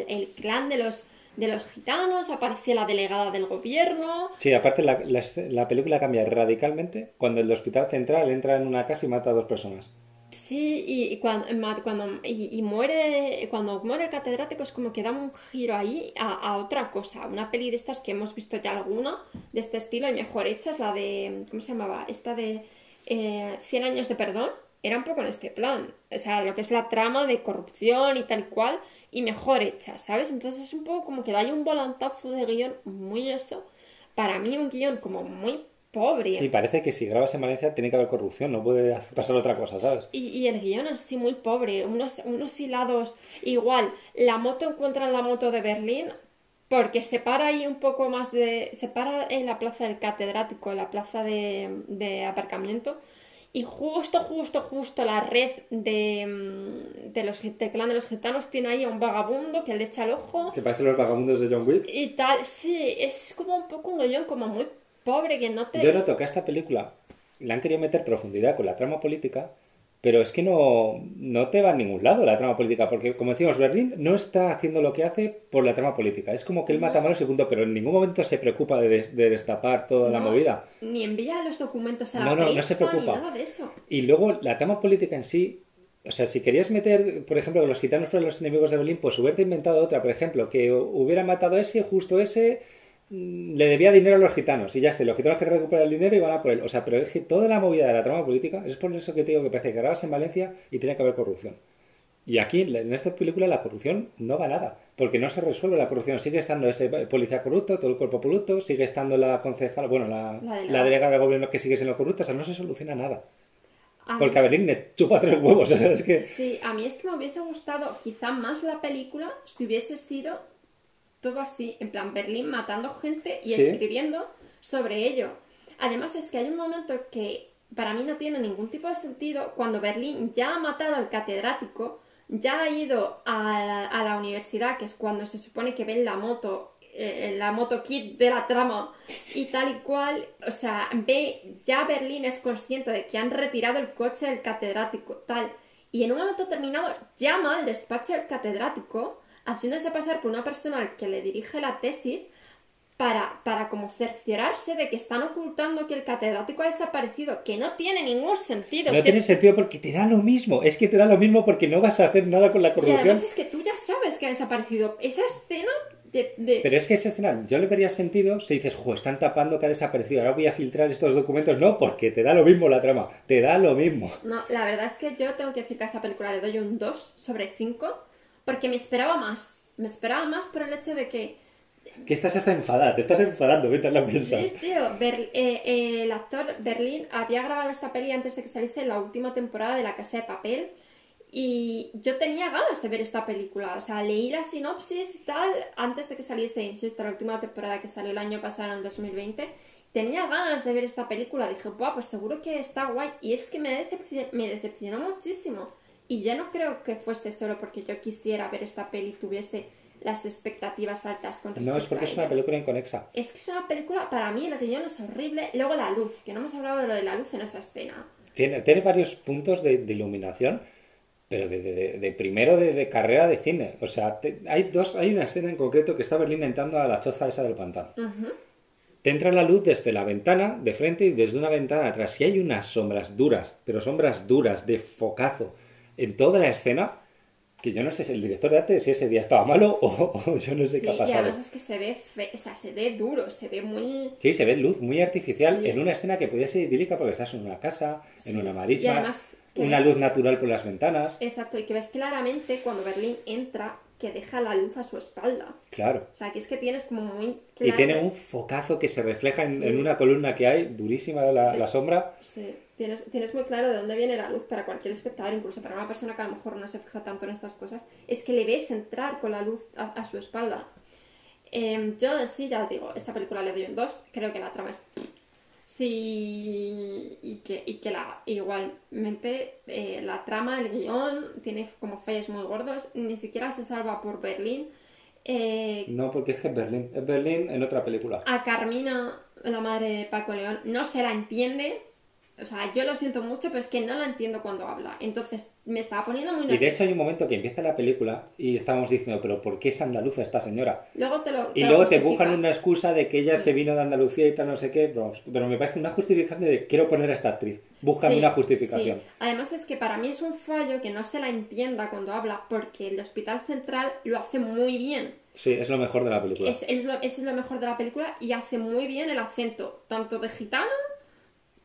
el clan de los de los gitanos, aparece la delegada del gobierno. Sí, aparte la, la, película cambia radicalmente cuando el hospital central entra en una casa y mata a dos personas. Sí, y, cuando, cuando y, muere cuando muere el catedrático es como que da un giro ahí a, otra cosa. Una peli de estas que hemos visto ya alguna de este estilo y mejor hecha es la de. ¿Cómo se llamaba? Esta de eh, 100 años de perdón. Era un poco en este plan. O sea, lo que es la trama de corrupción y tal cual, y mejor hecha, ¿sabes? Entonces es un poco como que da ahí un volantazo de guion muy eso. Para mí, un guion como muy pobre. Sí, parece que si grabas en Valencia tiene que haber corrupción, no puede pasar otra cosa, ¿sabes? Y, y el guion así muy pobre, unos, unos hilados igual. La moto encuentra la moto de Berlín porque se para ahí un poco más de... se para en la plaza del catedrático, en la plaza de, de aparcamiento y justo, justo, justo la red de, mm, de los del clan de los gitanos tiene ahí a un vagabundo que le echa el ojo. Que parece los vagabundos de John Wick. Y tal, sí, es como un poco un guion como muy pobre que no te... Yo noto que a esta película le han querido meter profundidad con la trama política, pero es que no, no te va a ningún lado la trama política, porque como decíamos, Berlín no está haciendo lo que hace por la trama política. Es como que él mata malos y punto, pero en ningún momento se preocupa de, destapar toda la movida. Ni envía los documentos a la no, no, no se preocupa. ni nada de eso. Y luego la trama política en sí, o sea, si querías meter, por ejemplo, que los gitanos fueran los enemigos de Berlín, pues hubierte inventado otra, por ejemplo, que hubiera matado a ese, justo ese le debía dinero a los gitanos y ya está, los gitanos que recuperan el dinero y van a por él. O sea, pero es que toda la movida de la trama política es por eso que te digo que parece que grabas en Valencia y tiene que haber corrupción. Y aquí, en esta película, la corrupción no va nada, porque no se resuelve la corrupción. Sigue estando ese policía corrupto, todo el cuerpo corrupto, sigue estando la concejal, bueno, la, la, delegada de gobierno que sigue siendo corrupta, o sea, no se soluciona nada. porque a Berlín le chupa tres huevos, o sea, es que... Sí, a mí es que me hubiese gustado quizá más la película si hubiese sido todo así, en plan Berlín matando gente y escribiendo sobre ello. Además es que hay un momento que para mí no tiene ningún tipo de sentido cuando Berlín ya ha matado al catedrático, ya ha ido a la, universidad, que es cuando se supone que ven la moto, eh, la moto kit de la trama y tal y cual, o sea, ve, ya Berlín es consciente de que han retirado el coche del catedrático, tal, y en un momento terminado llama al despacho del catedrático haciéndose pasar por una persona que le dirige la tesis para, para como cerciorarse de que están ocultando que el catedrático ha desaparecido, que no tiene ningún sentido. No tiene sentido porque te da lo mismo, es que te da lo mismo porque no vas a hacer nada con la corrupción. Y además es que tú ya sabes que ha desaparecido. Esa escena de, Pero es que esa escena, yo le vería sentido si dices, jo, están tapando que ha desaparecido, ahora voy a filtrar estos documentos. No, porque te da lo mismo la trama, te da lo mismo. No, la verdad es que yo tengo que decir que a esa película le doy un 2 sobre 5 porque me esperaba más. Me esperaba más por el hecho de que... Que estás hasta enfadada, te estás enfadando mientras la piensas. Sí, tío. Eh, eh, el actor Berlín había grabado esta peli antes de que saliese la última temporada de La Casa de Papel. Y yo tenía ganas de ver esta película. O sea, leí la sinopsis y tal antes de que saliese, insisto, la última temporada que salió el año pasado, en 2020. Tenía ganas de ver esta película. Dije, Buah, pues seguro que está guay. Y es que me, me decepcionó muchísimo. Y ya no creo que fuese solo porque yo quisiera ver esta peli y tuviese las expectativas altas con respecto No, es porque es una película inconexa. Es que es una película, para mí el guion es horrible. Luego la luz, que no hemos hablado de lo de la luz en esa escena. Tiene, tiene varios puntos de, iluminación, pero de, de, primero de, carrera de cine. O sea, hay, dos, hay una escena en concreto que está Berlín entrando a la choza esa del pantano. Te entra la luz desde la ventana de frente y desde una ventana atrás. Y hay unas sombras duras, pero sombras duras, de focazo en toda la escena que yo no sé si el director de arte si ese día estaba malo o, o yo no sé Sí, qué ha y pasado. además es que se ve, fe- o sea, se ve duro, se ve muy... Sí, se ve luz muy artificial Sí. en una escena que podía ser idílica porque estás en una casa, Sí. en una Y marisma, además que una ves- luz natural por las ventanas. Exacto, y que ves claramente cuando Berlín entra que deja la luz a su espalda. Claro. O sea, que es que tienes como muy Y claro... tiene un focazo que se refleja en, en una columna que hay, durísima la, la sombra. Sí, tienes, tienes muy claro de dónde viene la luz para cualquier espectador, incluso para una persona que a lo mejor no se fija tanto en estas cosas, es que le ves entrar con la luz a, a su espalda. Eh, yo sí, ya digo, esta película le doy un 2, creo que la trama es... Sí, y que, y que la, igualmente eh, la trama, el guion, tiene como fallos muy gordos, ni siquiera se salva por Berlín. Eh, No, porque es que es Berlín. Es Berlín en otra película. a Carmina, la madre de Paco León, no se la entiende. O sea, yo lo siento mucho, pero es que no la entiendo cuando habla. Entonces me estaba poniendo muy Y de nerviosa. hecho hay un momento que empieza la película y estábamos diciendo, pero ¿por qué es andaluza esta señora? Luego te lo. Y lo luego te buscan una excusa de que ella Sí. se vino de Andalucía y tal, no sé qué, pero, pero me parece una justificación de quiero poner a esta actriz. Búscame Sí, una justificación. sí. Además es que para mí es un fallo que no se la entienda cuando habla, porque el Hospital Central lo hace muy bien. Sí, es lo mejor de la película. Es, es, lo, es lo mejor de la película y hace muy bien el acento, tanto de gitano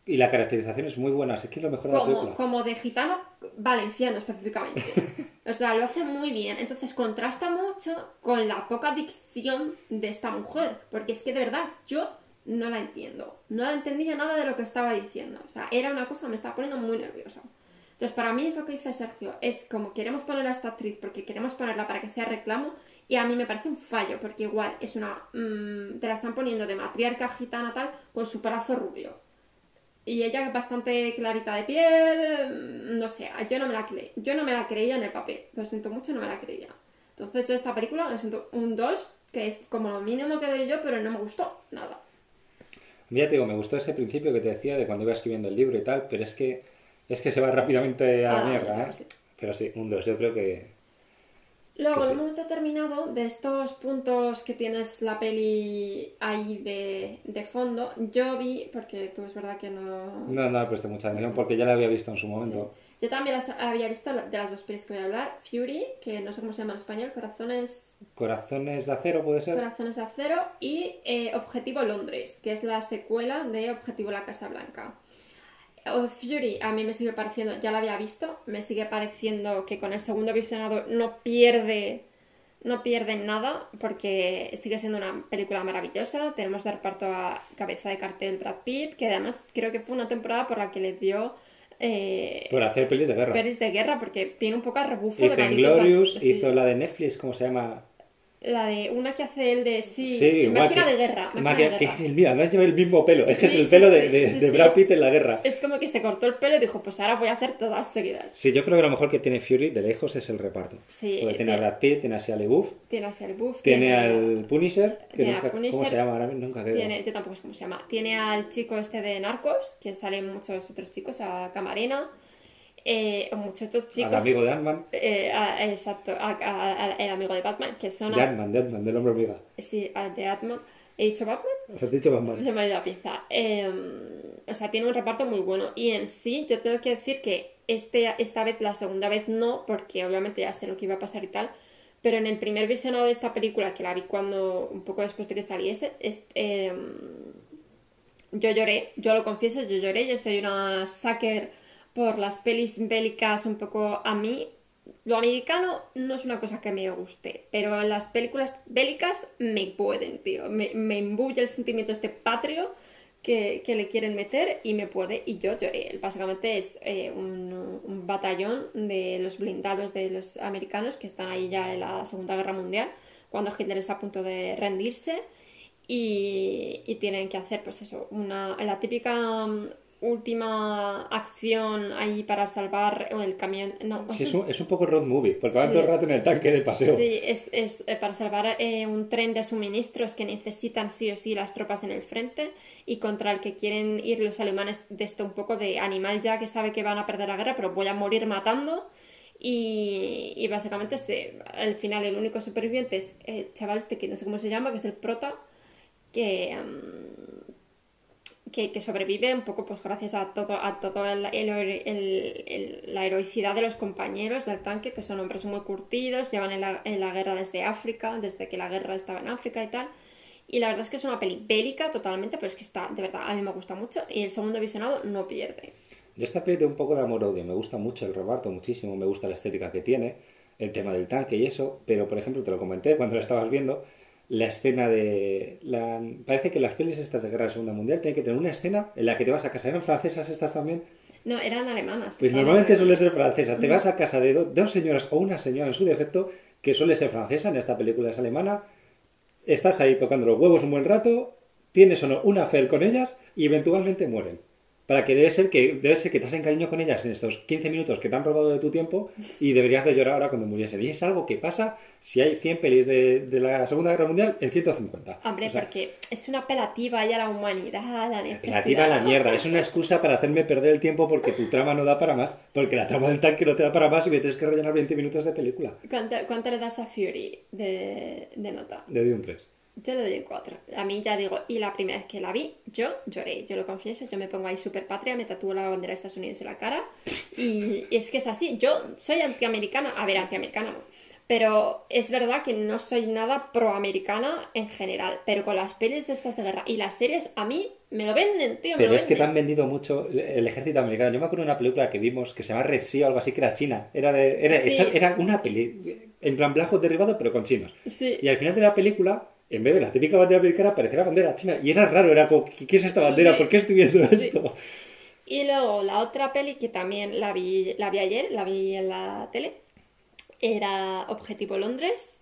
Y la caracterización es muy buena, así que es lo mejor de la película. como de gitano valenciano específicamente. O sea, lo hace muy bien. Entonces contrasta mucho con la poca dicción de esta mujer. Porque es que de verdad yo no la entiendo. No la entendía nada de lo que estaba diciendo. O sea, era una cosa que me estaba poniendo muy nerviosa. Entonces, para mí es lo que dice Sergio. Es como queremos poner a esta actriz porque queremos ponerla para que sea reclamo. Y a mí me parece un fallo. Porque igual es una... mm, te la están poniendo de matriarca gitana tal con su brazo rubio. Y ella bastante clarita de piel, no sé, yo no me la creí, yo no me la creía en el papel, lo siento mucho, no me la creía. Entonces yo esta película lo siento un 2, que es como lo mínimo que doy yo, pero no me gustó nada. Ya te digo, me gustó ese principio que te decía de cuando iba escribiendo el libro y tal, pero es que es que se va rápidamente a A la la mierda, mierda, ¿eh? sí. Pero sí, un 2, yo creo que... Luego, en sí. un momento determinado, de estos puntos que tienes la peli ahí de, de fondo, yo vi, porque tú es verdad que no... No, no le presté mucha atención porque ya la había visto en su Sí. momento. Yo también las había visto de las dos pelis que voy a hablar, Fury, que no sé cómo se llama en español, Corazones Corazones de acero puede ser. Corazones de Acero y eh, Objetivo Londres, que es la secuela de Objetivo La Casa Blanca. Oh, Fury a mí me sigue pareciendo, ya la había visto, me sigue pareciendo que con el segundo visionado no pierde, no pierde nada, porque sigue siendo una película maravillosa. Tenemos de reparto a cabeza de cartel Brad Pitt, que además creo que fue una temporada por la que le dio eh, Por hacer pelis de guerra. pelis de guerra, porque viene un poco a rebufo de Hizo Malditos Inglorious, hizo la de Netflix, ¿cómo se llama? La de una que hace el de sí, Sí, máquina que de es- guerra. máquina máquina- de que guerra. es el mío, además lleva el mismo pelo. Este es Sí, el sí, pelo sí, de, de- de Brad es- Pitt en la guerra. Es como que se cortó el pelo y dijo, pues ahora voy a hacer todas seguidas. Sí, yo creo que lo mejor que tiene Fury de lejos es el reparto. Sí, Porque tiene a tiene- Brad Pitt, tiene a Shia LaBeouf, Tiene a Shia LaBeouf, tiene al Punisher, que tiene nunca- Punisher, ¿cómo se llama ahora mismo? Nunca creo. tiene- yo tampoco sé cómo se llama. Tiene al chico este de Narcos, que salen muchos otros chicos, a Camarena, eh, otros chicos. Al amigo de Ant-Man. eh, exacto, a- a- a- el amigo de Batman, que son... De Ant-Man, de Ant-Man, del hombre hormiga. sí, de Batman. ¿He dicho Batman? ¿Os has dicho Batman? Se me ha ido la pieza. Eh, o sea, tiene un reparto muy bueno. Y en sí, yo tengo que decir que este, esta vez, la segunda vez no, porque obviamente ya sé lo que iba a pasar y tal. Pero en el primer visionado de esta película, que la vi cuando, un poco después de que saliese, es, eh, yo lloré, yo lo confieso, yo lloré. Yo soy una sucker por las pelis bélicas un poco a mí. Lo americano no es una cosa que me guste, pero las películas bélicas me pueden, tío. Me, me el sentimiento este patrio que, que le quieren meter y me puede. Y yo lloré. Básicamente es eh, un, un batallón de los blindados de los americanos que están ahí ya en la Segunda Guerra Mundial, cuando Hitler está a punto de rendirse. Y, y tienen que hacer, pues eso, una, la típica última acción ahí para salvar el camión. No, Sí, es, un, es un poco road movie, porque van Sí. todo el rato en el tanque de paseo. Sí, es, es, eh, para salvar eh, un tren de suministros que necesitan sí o sí las tropas en el frente y contra el que quieren ir los alemanes de esto un poco de animal ya que sabe que van a perder la guerra, pero voy a morir matando. Y, y básicamente este, al final el único superviviente es el chaval este que no sé cómo se llama, que es el prota, que, mm, que, que sobrevive un poco pues gracias a todo, a todo el, el- el- la heroicidad de los compañeros del tanque, que son hombres muy curtidos, llevan en la, en la guerra desde África, desde que la guerra estaba en África y tal. Y la verdad es que es una peli bélica totalmente, pero es que está, de verdad, a mí me gusta mucho. Y el segundo visionado no pierde. Yo esta peli tengo un poco de amor-odio. Me gusta mucho el reparto, muchísimo. Me gusta la estética que tiene, el tema del tanque y eso. Pero, por ejemplo, te lo comenté cuando la estabas viendo, la escena de... La... Parece que las pelis estas de Guerra de Segunda Mundial tienen que tener una escena en la que te vas a casa. ¿Eran francesas estas también? No, eran alemanas. Pues normalmente en- suele ser francesa. Te vas a casa de do- dos señoras o una señora en su defecto, que suele ser francesa, en esta película es alemana. Estás ahí tocando los huevos un buen rato, tienes o no una affair con ellas y eventualmente mueren. Para que debe ser que debe ser que te has encariñado con ellas en estos 15 minutos que te han robado de tu tiempo y deberías de llorar ahora cuando muriesen. Y es algo que pasa si hay 100 pelis de, de la Segunda Guerra Mundial en 150. Hombre, O sea, porque es una apelativa ya a la humanidad, a la necesidad. Relativa a la mierda, es una excusa para hacerme perder el tiempo porque tu trama no da para más, porque la trama del tanque no te da para más y me tienes que rellenar 20 minutos de película. ¿Cuánto, cuánto le das a Fury de, de nota? Le doy un 3. Yo le doy un 4. A mí ya digo, y la primera vez que la vi, yo lloré, yo lo confieso, yo me pongo ahí super patria, me tatúo la bandera de Estados Unidos en la cara. Y es que es así, yo soy antiamericana, a ver, antiamericana no. Pero es verdad que no soy nada proamericana en general. Pero con las pelis de estas de guerra y las series, a mí me lo venden, tío. me Pero lo es que te han vendido mucho el ejército americano. Yo me acuerdo de una película que vimos que se llama Red Sea o algo así, que era china. Era, de- era, Sí. esa- era una peli, en plan blanco derribado, pero con chinos. Sí. Y al final de la película, en vez de la típica bandera americana, aparecía la bandera china. Y era raro, era como, ¿qué es esta bandera? ¿Por qué estoy viendo Sí. esto? Y luego la otra peli que también la vi, la vi ayer, la vi en la tele, era Objetivo Londres,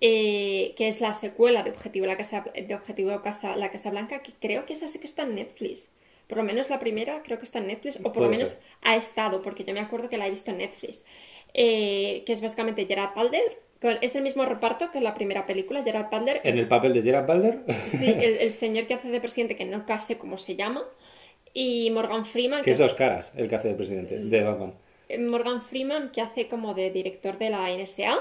eh, que es la secuela de Objetivo, la casa, de Objetivo Casa, La Casa Blanca, que creo que esa sí que está en Netflix. Por lo menos la primera creo que está en Netflix, o por lo menos ser. ha estado, porque yo me acuerdo que la he visto en Netflix. Eh, que es básicamente Gerard con, es el mismo reparto que en la primera película, Gerard Butler. En es- el papel de Gerard Balder. Sí, el, el señor que hace de presidente, que no sé cómo se llama, y Morgan Freeman, que es dos caras, el que hace de presidente, de Batman. Morgan Freeman, que hace como de director de la NSA.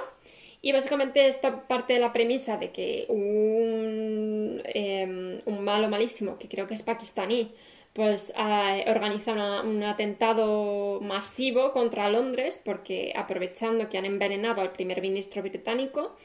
Y básicamente esta parte de la premisa de que un, eh, un malo malísimo, que creo que es pakistaní, pues ah, organiza una- un atentado masivo contra Londres porque aprovechando que han envenenado al primer ministro británico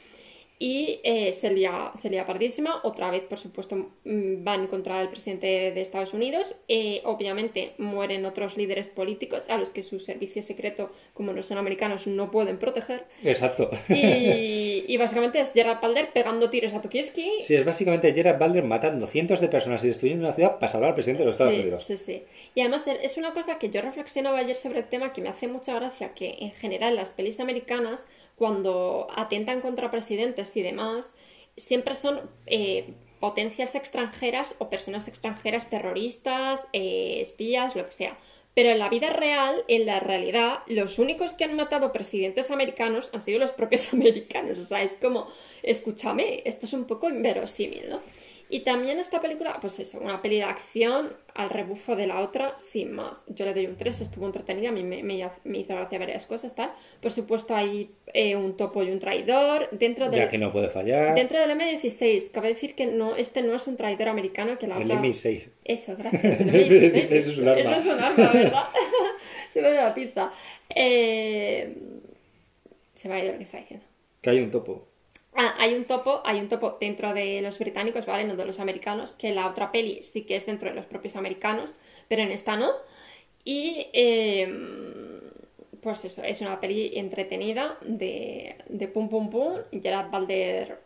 y eh, se, lía, se lía pardísima. Otra vez, por supuesto, mm, van contra el presidente de Estados Unidos. Eh, obviamente mueren otros líderes políticos a los que su servicio secreto, como no son americanos, no pueden proteger. Exacto. Y, y básicamente es Gerard Balder pegando tiros a Tokiewski. Sí, es básicamente Gerard Balder matando cientos de personas y destruyendo una ciudad para salvar al presidente de los Estados Sí, Unidos. sí, sí. Y además eh, es una cosa que yo reflexionaba ayer sobre el tema que me hace mucha gracia que en general las pelis americanas cuando atentan contra presidentes y demás siempre son eh, potencias extranjeras o personas extranjeras terroristas, eh, espías, lo que sea. Pero en la vida real, en la realidad, los únicos que han matado presidentes americanos han sido los propios americanos. O sea, es como, escúchame, esto es un poco inverosímil, ¿no? Y también esta película, pues eso, una peli de acción al rebufo de la otra, sin más. Yo le doy un 3, estuvo entretenida, a mí me, me, me hizo gracia varias cosas, tal. Por supuesto hay eh, un topo y un traidor. Dentro del, Ya que no puede fallar. dentro del M16, cabe decir que no, este no es un traidor americano, que la El otra... M6. Eso, gracias. El El M16 M16 es un arma. Eso es un arma, ¿verdad? Se me da la pizza. Eh... Se me ha ido lo que está diciendo. Que hay un topo. Ah, hay un topo, hay un topo dentro de los británicos, ¿vale? No de los americanos, que la otra peli sí que es dentro de los propios americanos, pero en esta no. Y eh, pues eso, es una peli entretenida de, de pum pum pum, Gerard Balder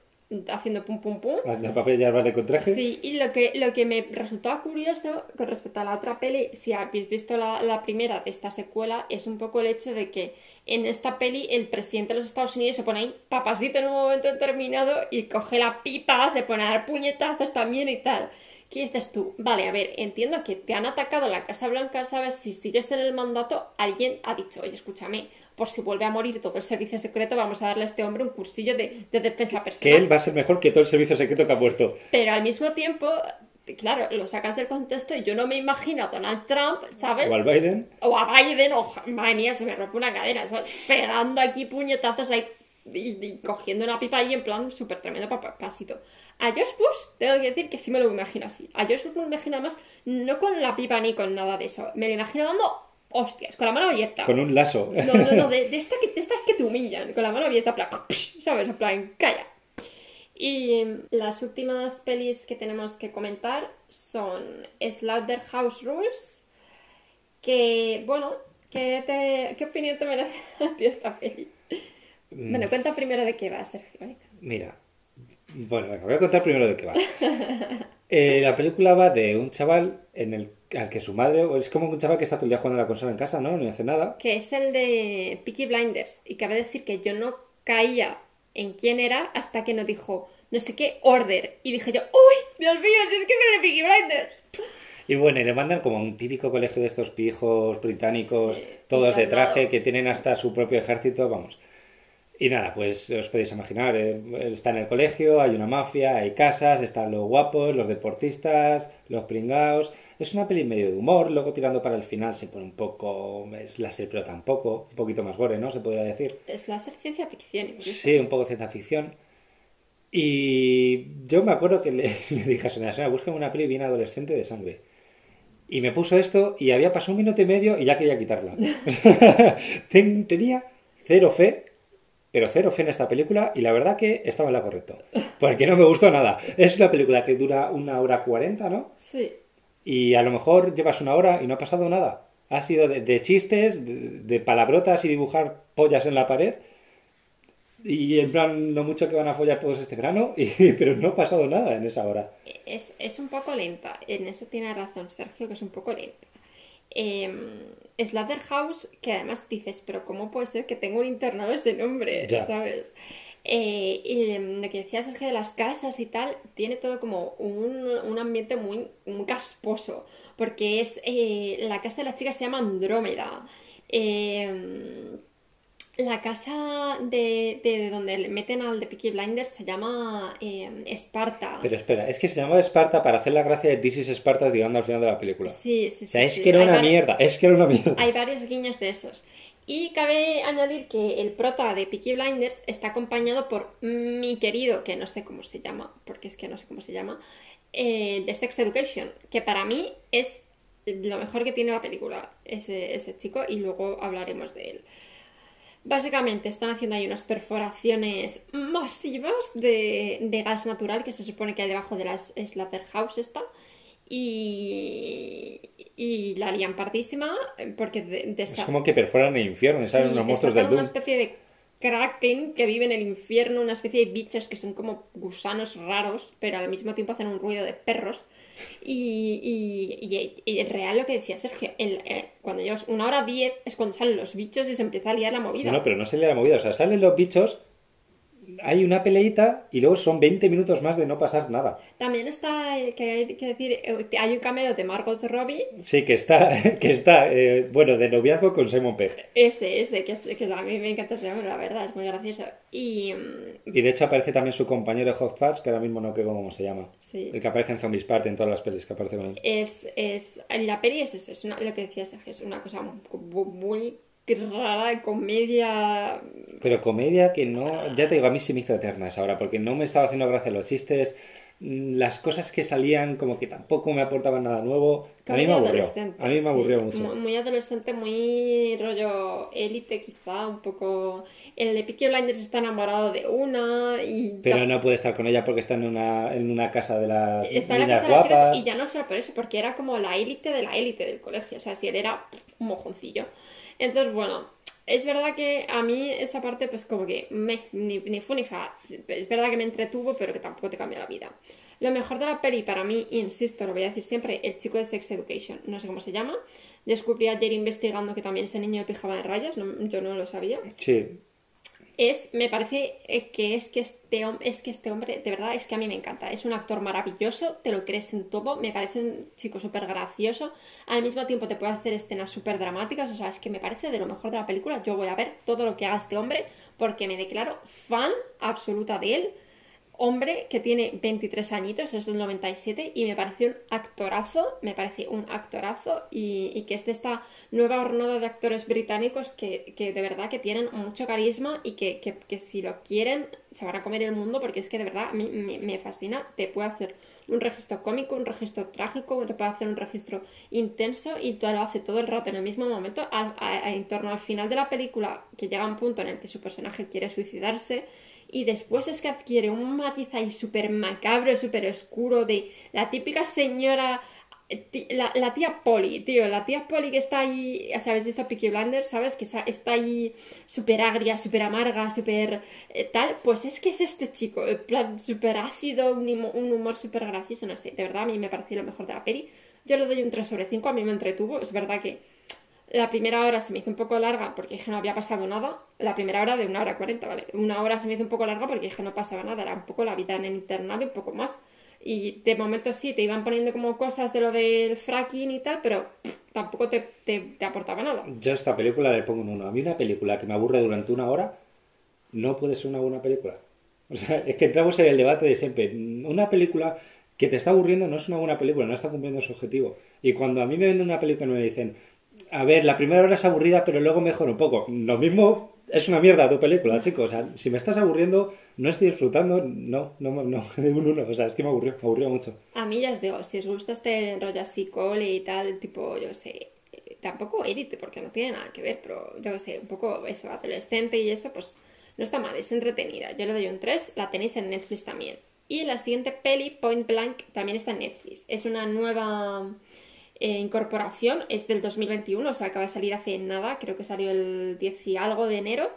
haciendo pum pum pum. El papel ya de con traje. Sí, y lo que, lo que me resultaba curioso con respecto a la otra peli, si habéis visto la, la primera de esta secuela, es un poco el hecho de que en esta peli el presidente de los Estados Unidos se pone ahí papasito en un momento determinado y coge la pipa, se pone a dar puñetazos también y tal. ¿Qué dices tú? Vale, a ver, entiendo que te han atacado la Casa Blanca, ¿sabes? Si sigues en el mandato, alguien ha dicho, oye, escúchame, por si vuelve a morir todo el servicio secreto, vamos a darle a este hombre un cursillo de, de defensa personal. Que él va a ser mejor que todo el servicio secreto que ha muerto. Pero al mismo tiempo, claro, lo sacas del contexto y yo no me imagino a Donald Trump, ¿sabes? O al Biden. O a Biden, o madre mía, se me rompe una cadera, ¿sabes? Pegando aquí puñetazos ahí y, y cogiendo una pipa ahí en plan súper tremendo pa- pa- pasito. A George Bush, tengo que decir que sí me lo imagino así. A George Bush me lo imagino además no con la pipa ni con nada de eso. Me lo imagino dando hostias, con la mano abierta. Con un lazo. No, no, no, de, de, esta que, de estas que te humillan, con la mano abierta, plan, ¿sabes? En plan, calla. Y las últimas pelis que tenemos que comentar son Slaughterhouse Rules, que, bueno, ¿qué, te- ¿qué opinión te merece a ti esta peli? Bueno, cuenta primero de qué va, Sergio. Mira, bueno, venga, voy a contar primero de qué va. Eh, la película va de un chaval en el, al que su madre, es como un chaval que está todo el día jugando a la consola en casa, ¿no? No hace nada. Que es el de Peaky Blinders. Y cabe decir que yo no caía en quién era hasta que nos dijo, no sé qué, Order. Y dije yo, ¡Uy! Dios mío, si es que es el de Peaky Blinders. Y bueno, y le mandan como a un típico colegio de estos pijos británicos, Sí, todos de traje, que tienen hasta su propio ejército, vamos. Y nada, pues os podéis imaginar, eh, está en el colegio, hay una mafia, hay casas, están los guapos, los deportistas, los pringaos. Es una peli medio de humor, luego tirando para el final se pone un poco slasher, pero tampoco, un poquito más gore, ¿no? Se podría decir. Es la ciencia ficción. incluso. Sí, un poco ciencia ficción. Y yo me acuerdo que le, le dije a Sonia, Sonia, búscame una peli bien adolescente de sangre. Y me puso esto y había pasado un minuto y medio y ya quería quitarla. Ten- Tenía cero fe, pero cero fe en esta película y la verdad que estaba en la correcto. Porque no me gustó nada. Es una película que dura una hora cuarenta, ¿no? Sí. Y a lo mejor llevas una hora y no ha pasado nada. Ha sido de, de chistes, de, de palabrotas y dibujar pollas en la pared. Y en plan, no mucho que van a follar todos este verano, y, pero no ha pasado nada en esa hora. Es, es un poco lenta. En eso tiene razón Sergio, que es un poco lenta. Eh, Slaughterhouse, que además dices, pero ¿cómo puede ser que tenga un internado ese nombre? Ya. ¿Sabes? Eh, y lo que decía Sergio de las casas y tal, tiene todo como un, un ambiente muy, muy casposo, porque es eh, la casa de la chica se llama Andrómeda. Eh, la casa de, de donde le meten al de Peaky Blinders se llama Esparta. Pero espera, es que se llamaba Esparta para hacer la gracia de This is Esparta llegando al final de la película. Sí, sí, o sea, sí, es sí. que era Hay una mierda, es que era una mierda. Hay varios guiños de esos. Y cabe añadir que el prota de Peaky Blinders está acompañado por mi querido, que no sé cómo se llama, porque es que no sé cómo se llama, eh, de Sex Education, que para mí es lo mejor que tiene la película, ese, chico, y luego hablaremos de él. Básicamente están haciendo ahí unas perforaciones masivas de, gas natural que se supone que hay debajo de la Slaughterhouse esta. Y, y la lían pardísima porque de, de Es como que perforan el infierno, y salen Sí, unos monstruos del desatan una Doom. especie de kraken que vive en el infierno, una especie de bichos que son como gusanos raros, pero al mismo tiempo hacen un ruido de perros. Y, y, y- y en real lo que decía Sergio, el- eh, cuando llevas una hora diez es cuando salen los bichos y se empieza a liar la movida. No, no, pero no se le la movida. O sea, salen los bichos, hay una peleita y luego son 20 minutos más de no pasar nada. También está, eh, que hay que decir, eh, hay un cameo de Margot Robbie, Sí, que está, que está eh, bueno, de noviazgo con Simon Pegg. ese, ese, que, es- que a mí me encanta ese hombre, la verdad, es muy gracioso. Y mm, Y de hecho aparece también su compañero Hot Fudge, que ahora mismo no sé cómo se llama. Sí. El que aparece en Zombies Party en todas las pelis que aparece con él. es, es la peli es eso, es una, lo que decía Sergio, es una cosa mu- muy rara comedia. Pero comedia que no, ya te digo, a mí se me hizo eterna esa hora, porque no me estaba haciendo gracia los chistes, mm, las cosas que salían como que tampoco me aportaban nada nuevo. A mí me aburrió, a mí me sí. aburrió mucho. Muy, muy adolescente, muy rollo élite quizá, un poco... El de Peaky Blinders está enamorado de una y... Pero no puede estar con ella porque está en una, en una casa de las Está en la casa de las chicas guapas. y ya no solo por eso, porque era como la élite de la élite del colegio. O sea, si él era un mojoncillo. Entonces, bueno, es verdad que a mí esa parte, pues como que me, ni, ni fu ni fa. Es verdad que me entretuvo, pero que tampoco te cambia la vida. Lo mejor de la peli para mí, insisto, lo voy a decir siempre, el chico de Sex Education. No sé cómo se llama. Descubrí ayer investigando que también ese niño de pijama de rayas, no- yo no lo sabía Sí, es, me parece eh, que es que este es que este hombre, de verdad, es que a mí me encanta. Es un actor maravilloso, te lo crees en todo, me parece un chico súper gracioso. Al mismo tiempo te puede hacer escenas súper dramáticas, o sea, es que me parece de lo mejor de la película. Yo voy a ver todo lo que haga este hombre porque me declaro fan absoluta de él. Hombre que tiene 23 añitos, es del 97, y me pareció un actorazo, me parece un actorazo, y, y que es de esta nueva hornada de actores británicos que, que de verdad que tienen mucho carisma y que, que, que, si lo quieren se van a comer el mundo porque es que de verdad a mí me, fascina, te puede hacer un registro cómico, un registro trágico, te puede hacer un registro intenso y todo lo hace todo el rato en el mismo momento, a, a, en torno al final de la película, que llega un punto en el que su personaje quiere suicidarse y después es que adquiere un matiz ahí súper macabro, súper oscuro de la típica señora, la, la, tía Polly, tío, la tía Polly que está ahí, si habéis visto Peaky Blinders, ¿sabes? Que está ahí súper agria, súper amarga, súper eh, tal, pues es que es este chico, en plan súper ácido, un, un humor súper gracioso, no sé, de verdad a mí me pareció lo mejor de la peli. Yo le doy un 3 sobre 5, a mí me entretuvo, es verdad que la primera hora se me hizo un poco larga porque dije no había pasado nada. La primera hora de una hora cuarenta, ¿vale? Una hora se me hizo un poco larga porque dije no pasaba nada. Era un poco la vida en el internado y un poco más. Y de momento sí, te iban poniendo como cosas de lo del fracking y tal, pero tampoco te, te, aportaba nada. Yo a esta película le pongo un uno. A mí una película que me aburre durante una hora no puede ser una buena película. O sea, es que entramos en el debate de siempre. Una película que te está aburriendo no es una buena película, no está cumpliendo su objetivo. Y cuando a mí me venden una película y me dicen a ver, la primera hora es aburrida, pero luego mejora un poco. Lo mismo es una mierda tu película, chicos. O sea, si me estás aburriendo, no estoy disfrutando, no, no, no, un uno. O sea, es que me aburrió, me aburrió mucho. A mí ya os digo, si os gusta este rollo así cole y tal, tipo, yo sé, tampoco élite, porque no tiene nada que ver, pero yo sé, un poco eso, adolescente y eso, pues no está mal, es entretenida. Yo le doy un 3, la tenéis en Netflix también. Y la siguiente peli, Point Blank, también está en Netflix. Es una nueva eh, incorporación, es del 2021, o sea, acaba de salir hace nada, creo que salió el 10 y algo de enero.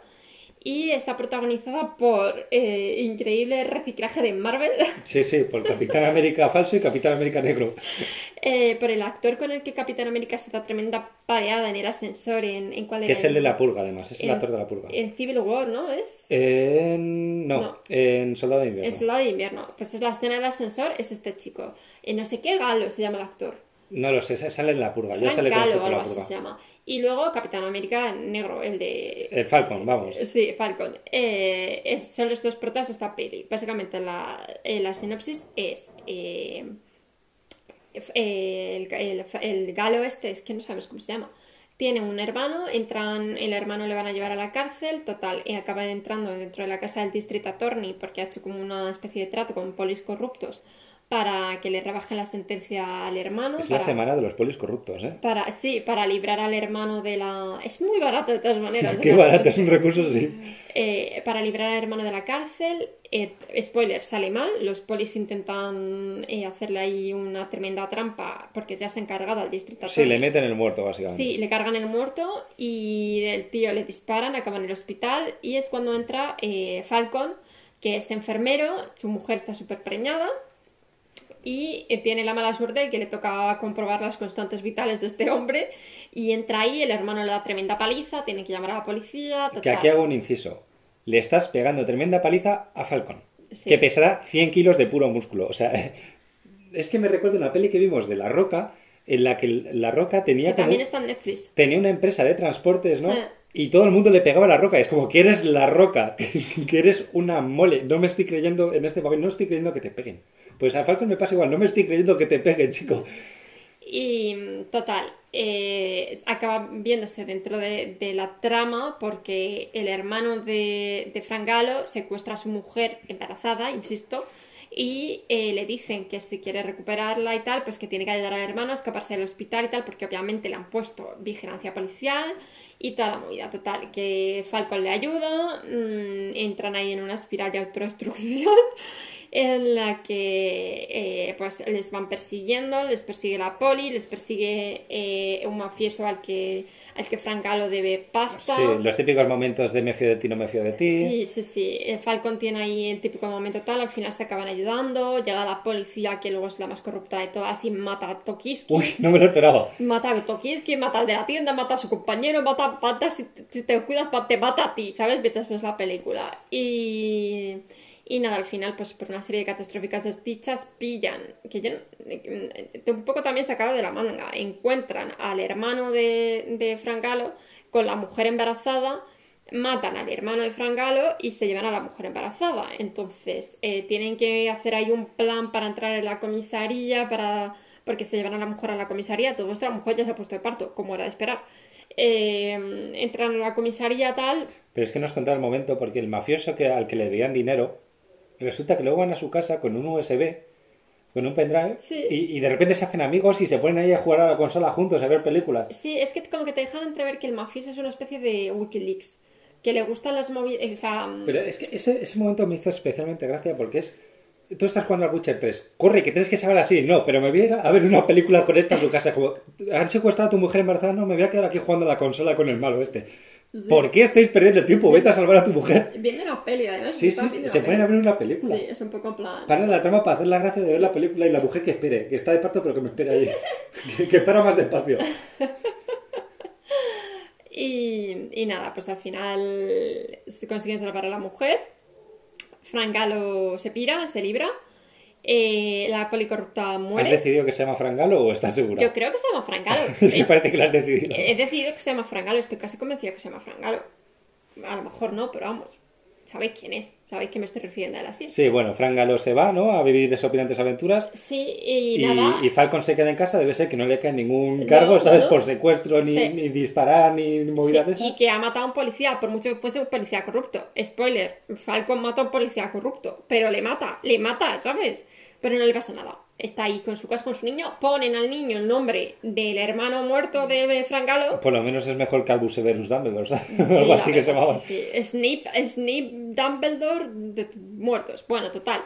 Y está protagonizada por eh, increíble reciclaje de Marvel. Sí, sí, por Capitán América falso y Capitán América negro. Eh, por el actor con el que Capitán América se da tremenda pareada en el ascensor. ¿En, en cuál Que es el de la pulga, además, es el en, actor de la pulga. En Civil War, ¿no? ¿Es? En... No, no, en Soldado de Invierno. En Soldado de Invierno. Pues es la escena del ascensor, es este chico. En no sé qué galo se llama el actor. No lo sé, sale en la purga. Ya sale Kahlo, algo así se llama. Y luego Capitán América negro, el de... El Falcon, vamos. Sí, Falcon. Eh, es, son los dos protas de esta peli. Básicamente la, eh, la sinopsis es... Eh, el, el, el, galo este, es que no sabemos cómo se llama. Tiene un hermano, entran, el hermano le van a llevar a la cárcel, total, y acaba entrando dentro de la casa del District Attorney porque ha hecho como una especie de trato con polis corruptos para que le rebajen la sentencia al hermano. Es para, la semana de los polis corruptos, ¿eh? Para, sí, para librar al hermano de la... Es muy barato de todas maneras. Qué barato, es un recurso, sí. Eh, para librar al hermano de la cárcel. Eh, spoiler, sale mal. Los polis intentan eh, hacerle ahí una tremenda trampa porque ya se ha encargado al distrito. Sí, le meten el muerto, básicamente. Sí, le cargan el muerto y el tío le disparan, acaba en el hospital y es cuando entra eh, Falcon, que es enfermero, su mujer está súper preñada y tiene la mala suerte de que le toca comprobar las constantes vitales de este hombre y entra ahí, el hermano le da tremenda paliza, tiene que llamar a la policía. Total. Que aquí hago un inciso. Le estás pegando tremenda paliza a Falcon, sí. que pesará 100 kilos de puro músculo. O sea, es que me recuerdo una peli que vimos de La Roca, en la que La Roca tenía que también está en Netflix. Tenía una empresa de transportes, ¿no? Eh. Y todo el mundo le pegaba a la roca. Es como que eres la roca, que eres una mole. No me estoy creyendo en este papel, no estoy creyendo que te peguen. Pues a Falcon me pasa igual, no me estoy creyendo que te peguen, chico. Y total, eh, acaba viéndose dentro de, la trama porque el hermano de, de Frank Galo secuestra a su mujer embarazada, insisto, y eh, le dicen que si quiere recuperarla y tal, pues que tiene que ayudar al hermano a escaparse del hospital y tal, porque obviamente le han puesto vigilancia policial y toda la movida total, que Falcon le ayuda, mmm, entran ahí en una espiral de autodestrucción en la que eh, pues les van persiguiendo, les persigue la poli, les persigue eh, un mafioso al que, al que Frank Galo debe pasta. Sí, los típicos momentos de me fío de ti, no me fío de ti. Sí, sí, sí. El Falcon tiene ahí el típico momento tal, al final se acaban ayudando, llega la policía que luego es la más corrupta de todas y mata a Tokiski. Uy, no me lo esperaba. Mata a Tokiski, mata al de la tienda, mata a su compañero, mata, mata si, si te cuidas, te mata a ti, ¿sabes? Vete después la película. Y... Y nada, al final, pues por una serie de catastróficas desdichas, pillan, que yo un poco también sacado de la manga, encuentran al hermano de, de Frank Galo con la mujer embarazada matan al hermano de Frank Galo y se llevan a la mujer embarazada. Entonces, eh, tienen que hacer ahí un plan para entrar en la comisaría, para porque se llevan a la mujer a la comisaría. Todo esto, la mujer ya se ha puesto de parto, como era de esperar. Eh, entran a la comisaría tal. Pero es que nos contaba el momento, porque el mafioso que, al que le debían dinero, resulta que luego van a su casa con un USB, con un pendrive, Sí. y, y de repente se hacen amigos y se ponen ahí a jugar a la consola juntos, a ver películas. Sí, es que como que te dejan entrever que el mafioso es una especie de Wikileaks. Que le gustan las movidas. O sea, Pero es que ese, ese momento me hizo especialmente gracia porque es. Tú estás jugando al Witcher 3. Corre, que tienes que saber así. No, pero me voy a ir a ver una película con esta en su casa. Como, Han secuestrado a tu mujer embarazada. No, me voy a quedar aquí jugando a la consola con el malo este. ¿Por qué estáis perdiendo el tiempo? Vete a salvar a tu mujer. viendo una peli, además. Sí, sí, viendo se una ponen a peli. ver una película. Sí, es un poco plan. Para la trama para hacer la gracia de ver la película y la mujer que espere, que está de parto pero que me espere ahí. que, que para más despacio. Y, y nada, pues al final consiguen salvar a la mujer. Frank Galo se pira, se libra. Eh, la policorrupta ¿Has muere. decidido que se llama Frangalo o estás segura? Yo creo que se llama Frank Galo. Es que Es- parece que lo has decidido. He decidido que se llama Frank Galo, estoy casi convencida que se llama Frank Galo. A lo mejor no, pero vamos. Sabéis quién es, sabéis que me estoy refiriendo a él así. Sí, bueno, Frangalo se va, ¿no? A vivir desopilantes aventuras. Sí, y, Y, nada. y Falcon se queda en casa, debe ser que no le cae ningún cargo, No, ¿sabes? no. Por secuestro, ni, Sí. ni disparar, ni Sí, movidas de y esas. que ha matado a un policía, por mucho que fuese un policía corrupto. Spoiler, Falcon mata a un policía corrupto, pero le mata, le mata, ¿sabes? Pero no le pasa nada. Está ahí con su casa, con su niño, ponen al niño el nombre del hermano muerto de Frank Galo. Por lo menos es mejor que Albus Severus Dumbledore, ¿sabes? Sí, Algo así que se llamaba. sí, sí. Snape, Snape Dumbledore de muertos. Bueno, total.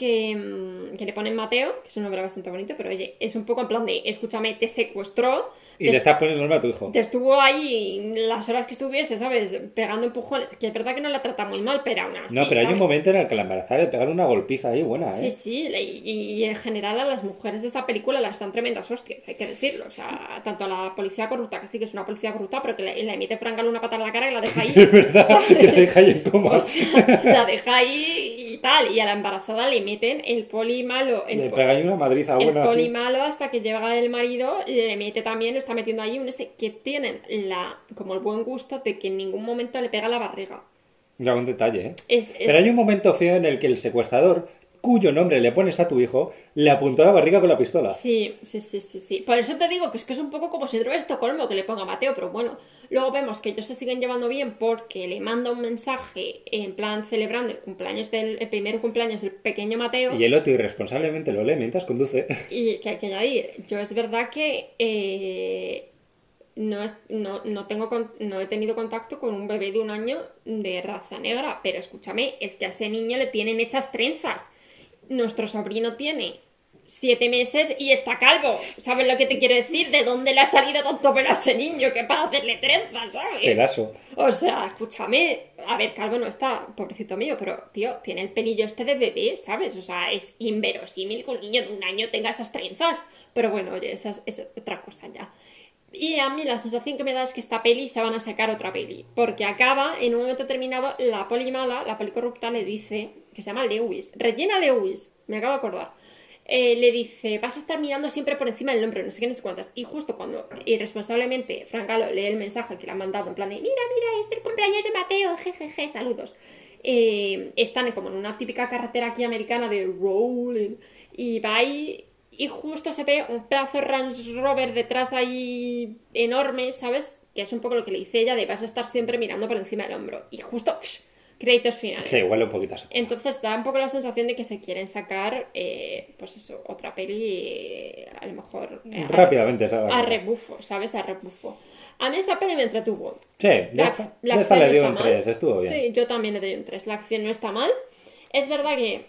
Que, mm, que le ponen Mateo, que es un nombre bastante bonito, pero oye, es un poco en plan de, escúchame, te secuestró, Y te le estás poniendo el nombre a tu hijo. te estuvo ahí las horas que estuviese, ¿sabes? Pegando empujones. Que es verdad que no la trata muy mal, pero aún así. No, pero hay un ¿sabes? momento en el que la embarazada le pegaron una golpiza ahí buena, Sí, ¿eh? sí, y, y en general a las mujeres de esta película las dan tremendas hostias, hay que decirlo. O sea, tanto a la policía corrupta, que sí que es una policía corrupta, pero que le, le emite Frangal una patada en la cara y la deja ahí. Es verdad, que la deja ahí en coma. O sea, la deja ahí tal. Y a la embarazada le meten el poli malo. El, Le po- pega ahí una madriza el poli así. malo hasta que llega el marido, le mete también, está metiendo ahí un ese que tienen la, como el buen gusto de que en ningún momento le pega la barriga. Ya un detalle, ¿eh? Es, es- Pero hay un momento feo en el que el secuestrador, cuyo nombre le pones a tu hijo, le apuntó a la barriga con la pistola. Sí, sí, sí, sí, sí. Por eso te digo que es que es un poco como síndrome de Estocolmo que le ponga a Mateo, pero bueno, luego vemos que ellos se siguen llevando bien porque le manda un mensaje en plan celebrando el cumpleaños del el primer cumpleaños del pequeño Mateo. Y el otro irresponsablemente lo lee mientras conduce. Y que hay que añadir, yo es verdad que eh, no, es, no, no, tengo no he tenido contacto con un bebé de un año de raza negra, pero escúchame, es que a ese niño le tienen hechas trenzas. Nuestro sobrino tiene siete meses y está calvo. ¿Sabes lo que te quiero decir? ¿De dónde le ha salido tanto pelo a ese niño que para hacerle trenzas, ¿sabes? Pelazo. O sea, escúchame, a ver, Calvo no está, pobrecito mío, pero tío, tiene el pelillo este de bebé, ¿sabes? O sea, es inverosímil que un niño de un año tenga esas trenzas. Pero bueno, oye, esa es, es otra cosa ya. Y a mí la sensación que me da es que esta peli se van a sacar otra peli. Porque acaba, en un momento determinado, la poli mala, la poli corrupta, le dice, que se llama Lewis, Regina Lewis, me acabo de acordar. eh, le dice, vas a estar mirando siempre por encima del nombre, no sé qué, no sé cuántas. Y justo cuando irresponsablemente Frank Galo lee el mensaje que le han mandado, en plan de, mira, mira, es el cumpleaños de Mateo, jejeje, saludos. Eh, están como en una típica carretera aquí americana de rolling. Y va ahí y justo se ve un pedazo de Range Rover detrás ahí enorme, ¿sabes? Que es un poco lo que le dice ella de vas a estar siempre mirando por encima del hombro. Y justo, psh, créditos finales. Sí, huele un poquito así. Entonces da un poco la sensación de que se quieren sacar, eh, pues eso, otra peli, eh, a lo mejor... eh, Rápidamente, ¿sabes? A rebufo, ¿sabes? A rebufo. A mí esta peli me entretuvo. Sí, ya La- está. la Ya está, acción le dio un mal. 3, estuvo bien. Sí, yo también le doy un 3. La acción no está mal. Es verdad que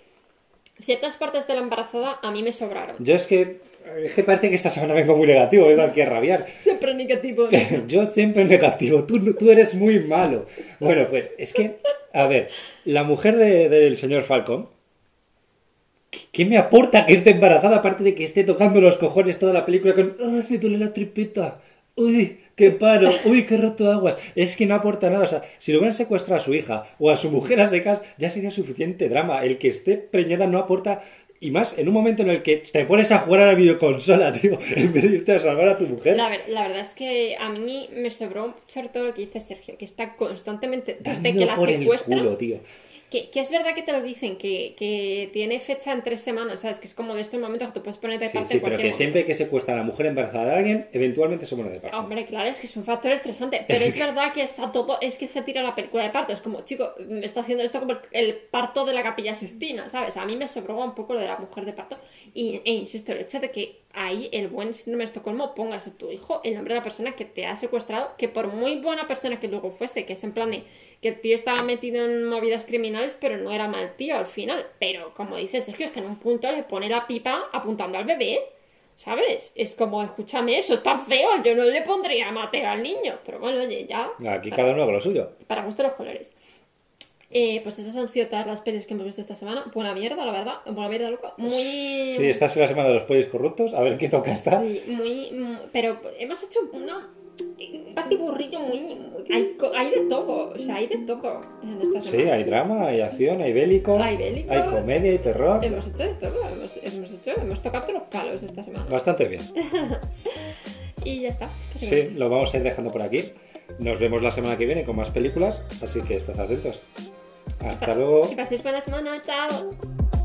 ciertas partes de la embarazada a mí me sobraron. Yo es que, es que parece que esta semana vengo muy negativo, vengo aquí a rabiar. Siempre negativo. Yo siempre negativo, tú, tú eres muy malo. Bueno, pues es que, a ver, la mujer de- del señor Falcon, ¿qué, me aporta que esté embarazada aparte de que esté tocando los cojones toda la película con, ¡ay, me duele la tripita! ¡Uy, qué paro! ¡Uy, qué roto aguas! Es que no aporta nada. O sea, si lo hubieran secuestrado a su hija o a su mujer a secas, ya sería suficiente drama. El que esté preñada no aporta Y más en un momento en el que te pones a jugar a la videoconsola, tío, en vez de irte a salvar a tu mujer. La, ver- la verdad es que a mí me sobró sobre todo lo que dice Sergio, que está constantemente, desde Dando que la por el secuestra, culo, tío. Que, que es verdad que te lo dicen, que, que tiene fecha en tres semanas, ¿sabes? Que es como de estos momentos que tú puedes ponerte de Sí, parte sí, en pero que siempre que secuestra a la mujer embarazada de alguien, eventualmente se pone de parto. Hombre, claro, es que es un factor estresante, pero es verdad que está todo, es que se tira la película de parto, es como, chico, me está haciendo esto como el, el parto de la capilla Sistina, ¿sabes? A mí me sobró un poco lo de la mujer de parto, y, e insisto, el hecho de que ahí el buen síndrome de Estocolmo pongas a tu hijo el nombre de la persona que te ha secuestrado, que por muy buena persona que luego fuese, que es en plan de que el tío estaba metido en movidas criminales, pero no era mal tío al final, pero como dices, Sergio, es que en un punto le pone la pipa apuntando al bebé. ¿Sabes? Es como, escúchame, eso está feo, yo no le pondría a al niño. Pero bueno, oye, ya. Aquí para, cada uno con lo suyo. para gusto los colores. Eh, pues esas han sido todas las pelis que hemos visto esta semana. Buena mierda, la verdad. Buena mierda, loco. Muy. Sí, esta es la semana de los pollos corruptos. A ver qué toca esta. Sí, muy. Pero hemos hecho una. Un batiburrillo muy. muy- hay, hay de todo. O sea, hay de todo en esta semana. Sí, hay drama, hay acción, hay bélico, Hay bélico. hay comedia, hay terror. Hemos hecho de todo. Hemos, hemos hecho. Hemos tocado todos los palos esta semana. Bastante bien. Y ya está. Sí, lo vamos a ir dejando por aquí. Nos vemos la semana que viene con más películas, así que estad atentos. Hasta luego. Que paséis buena semana. Chao.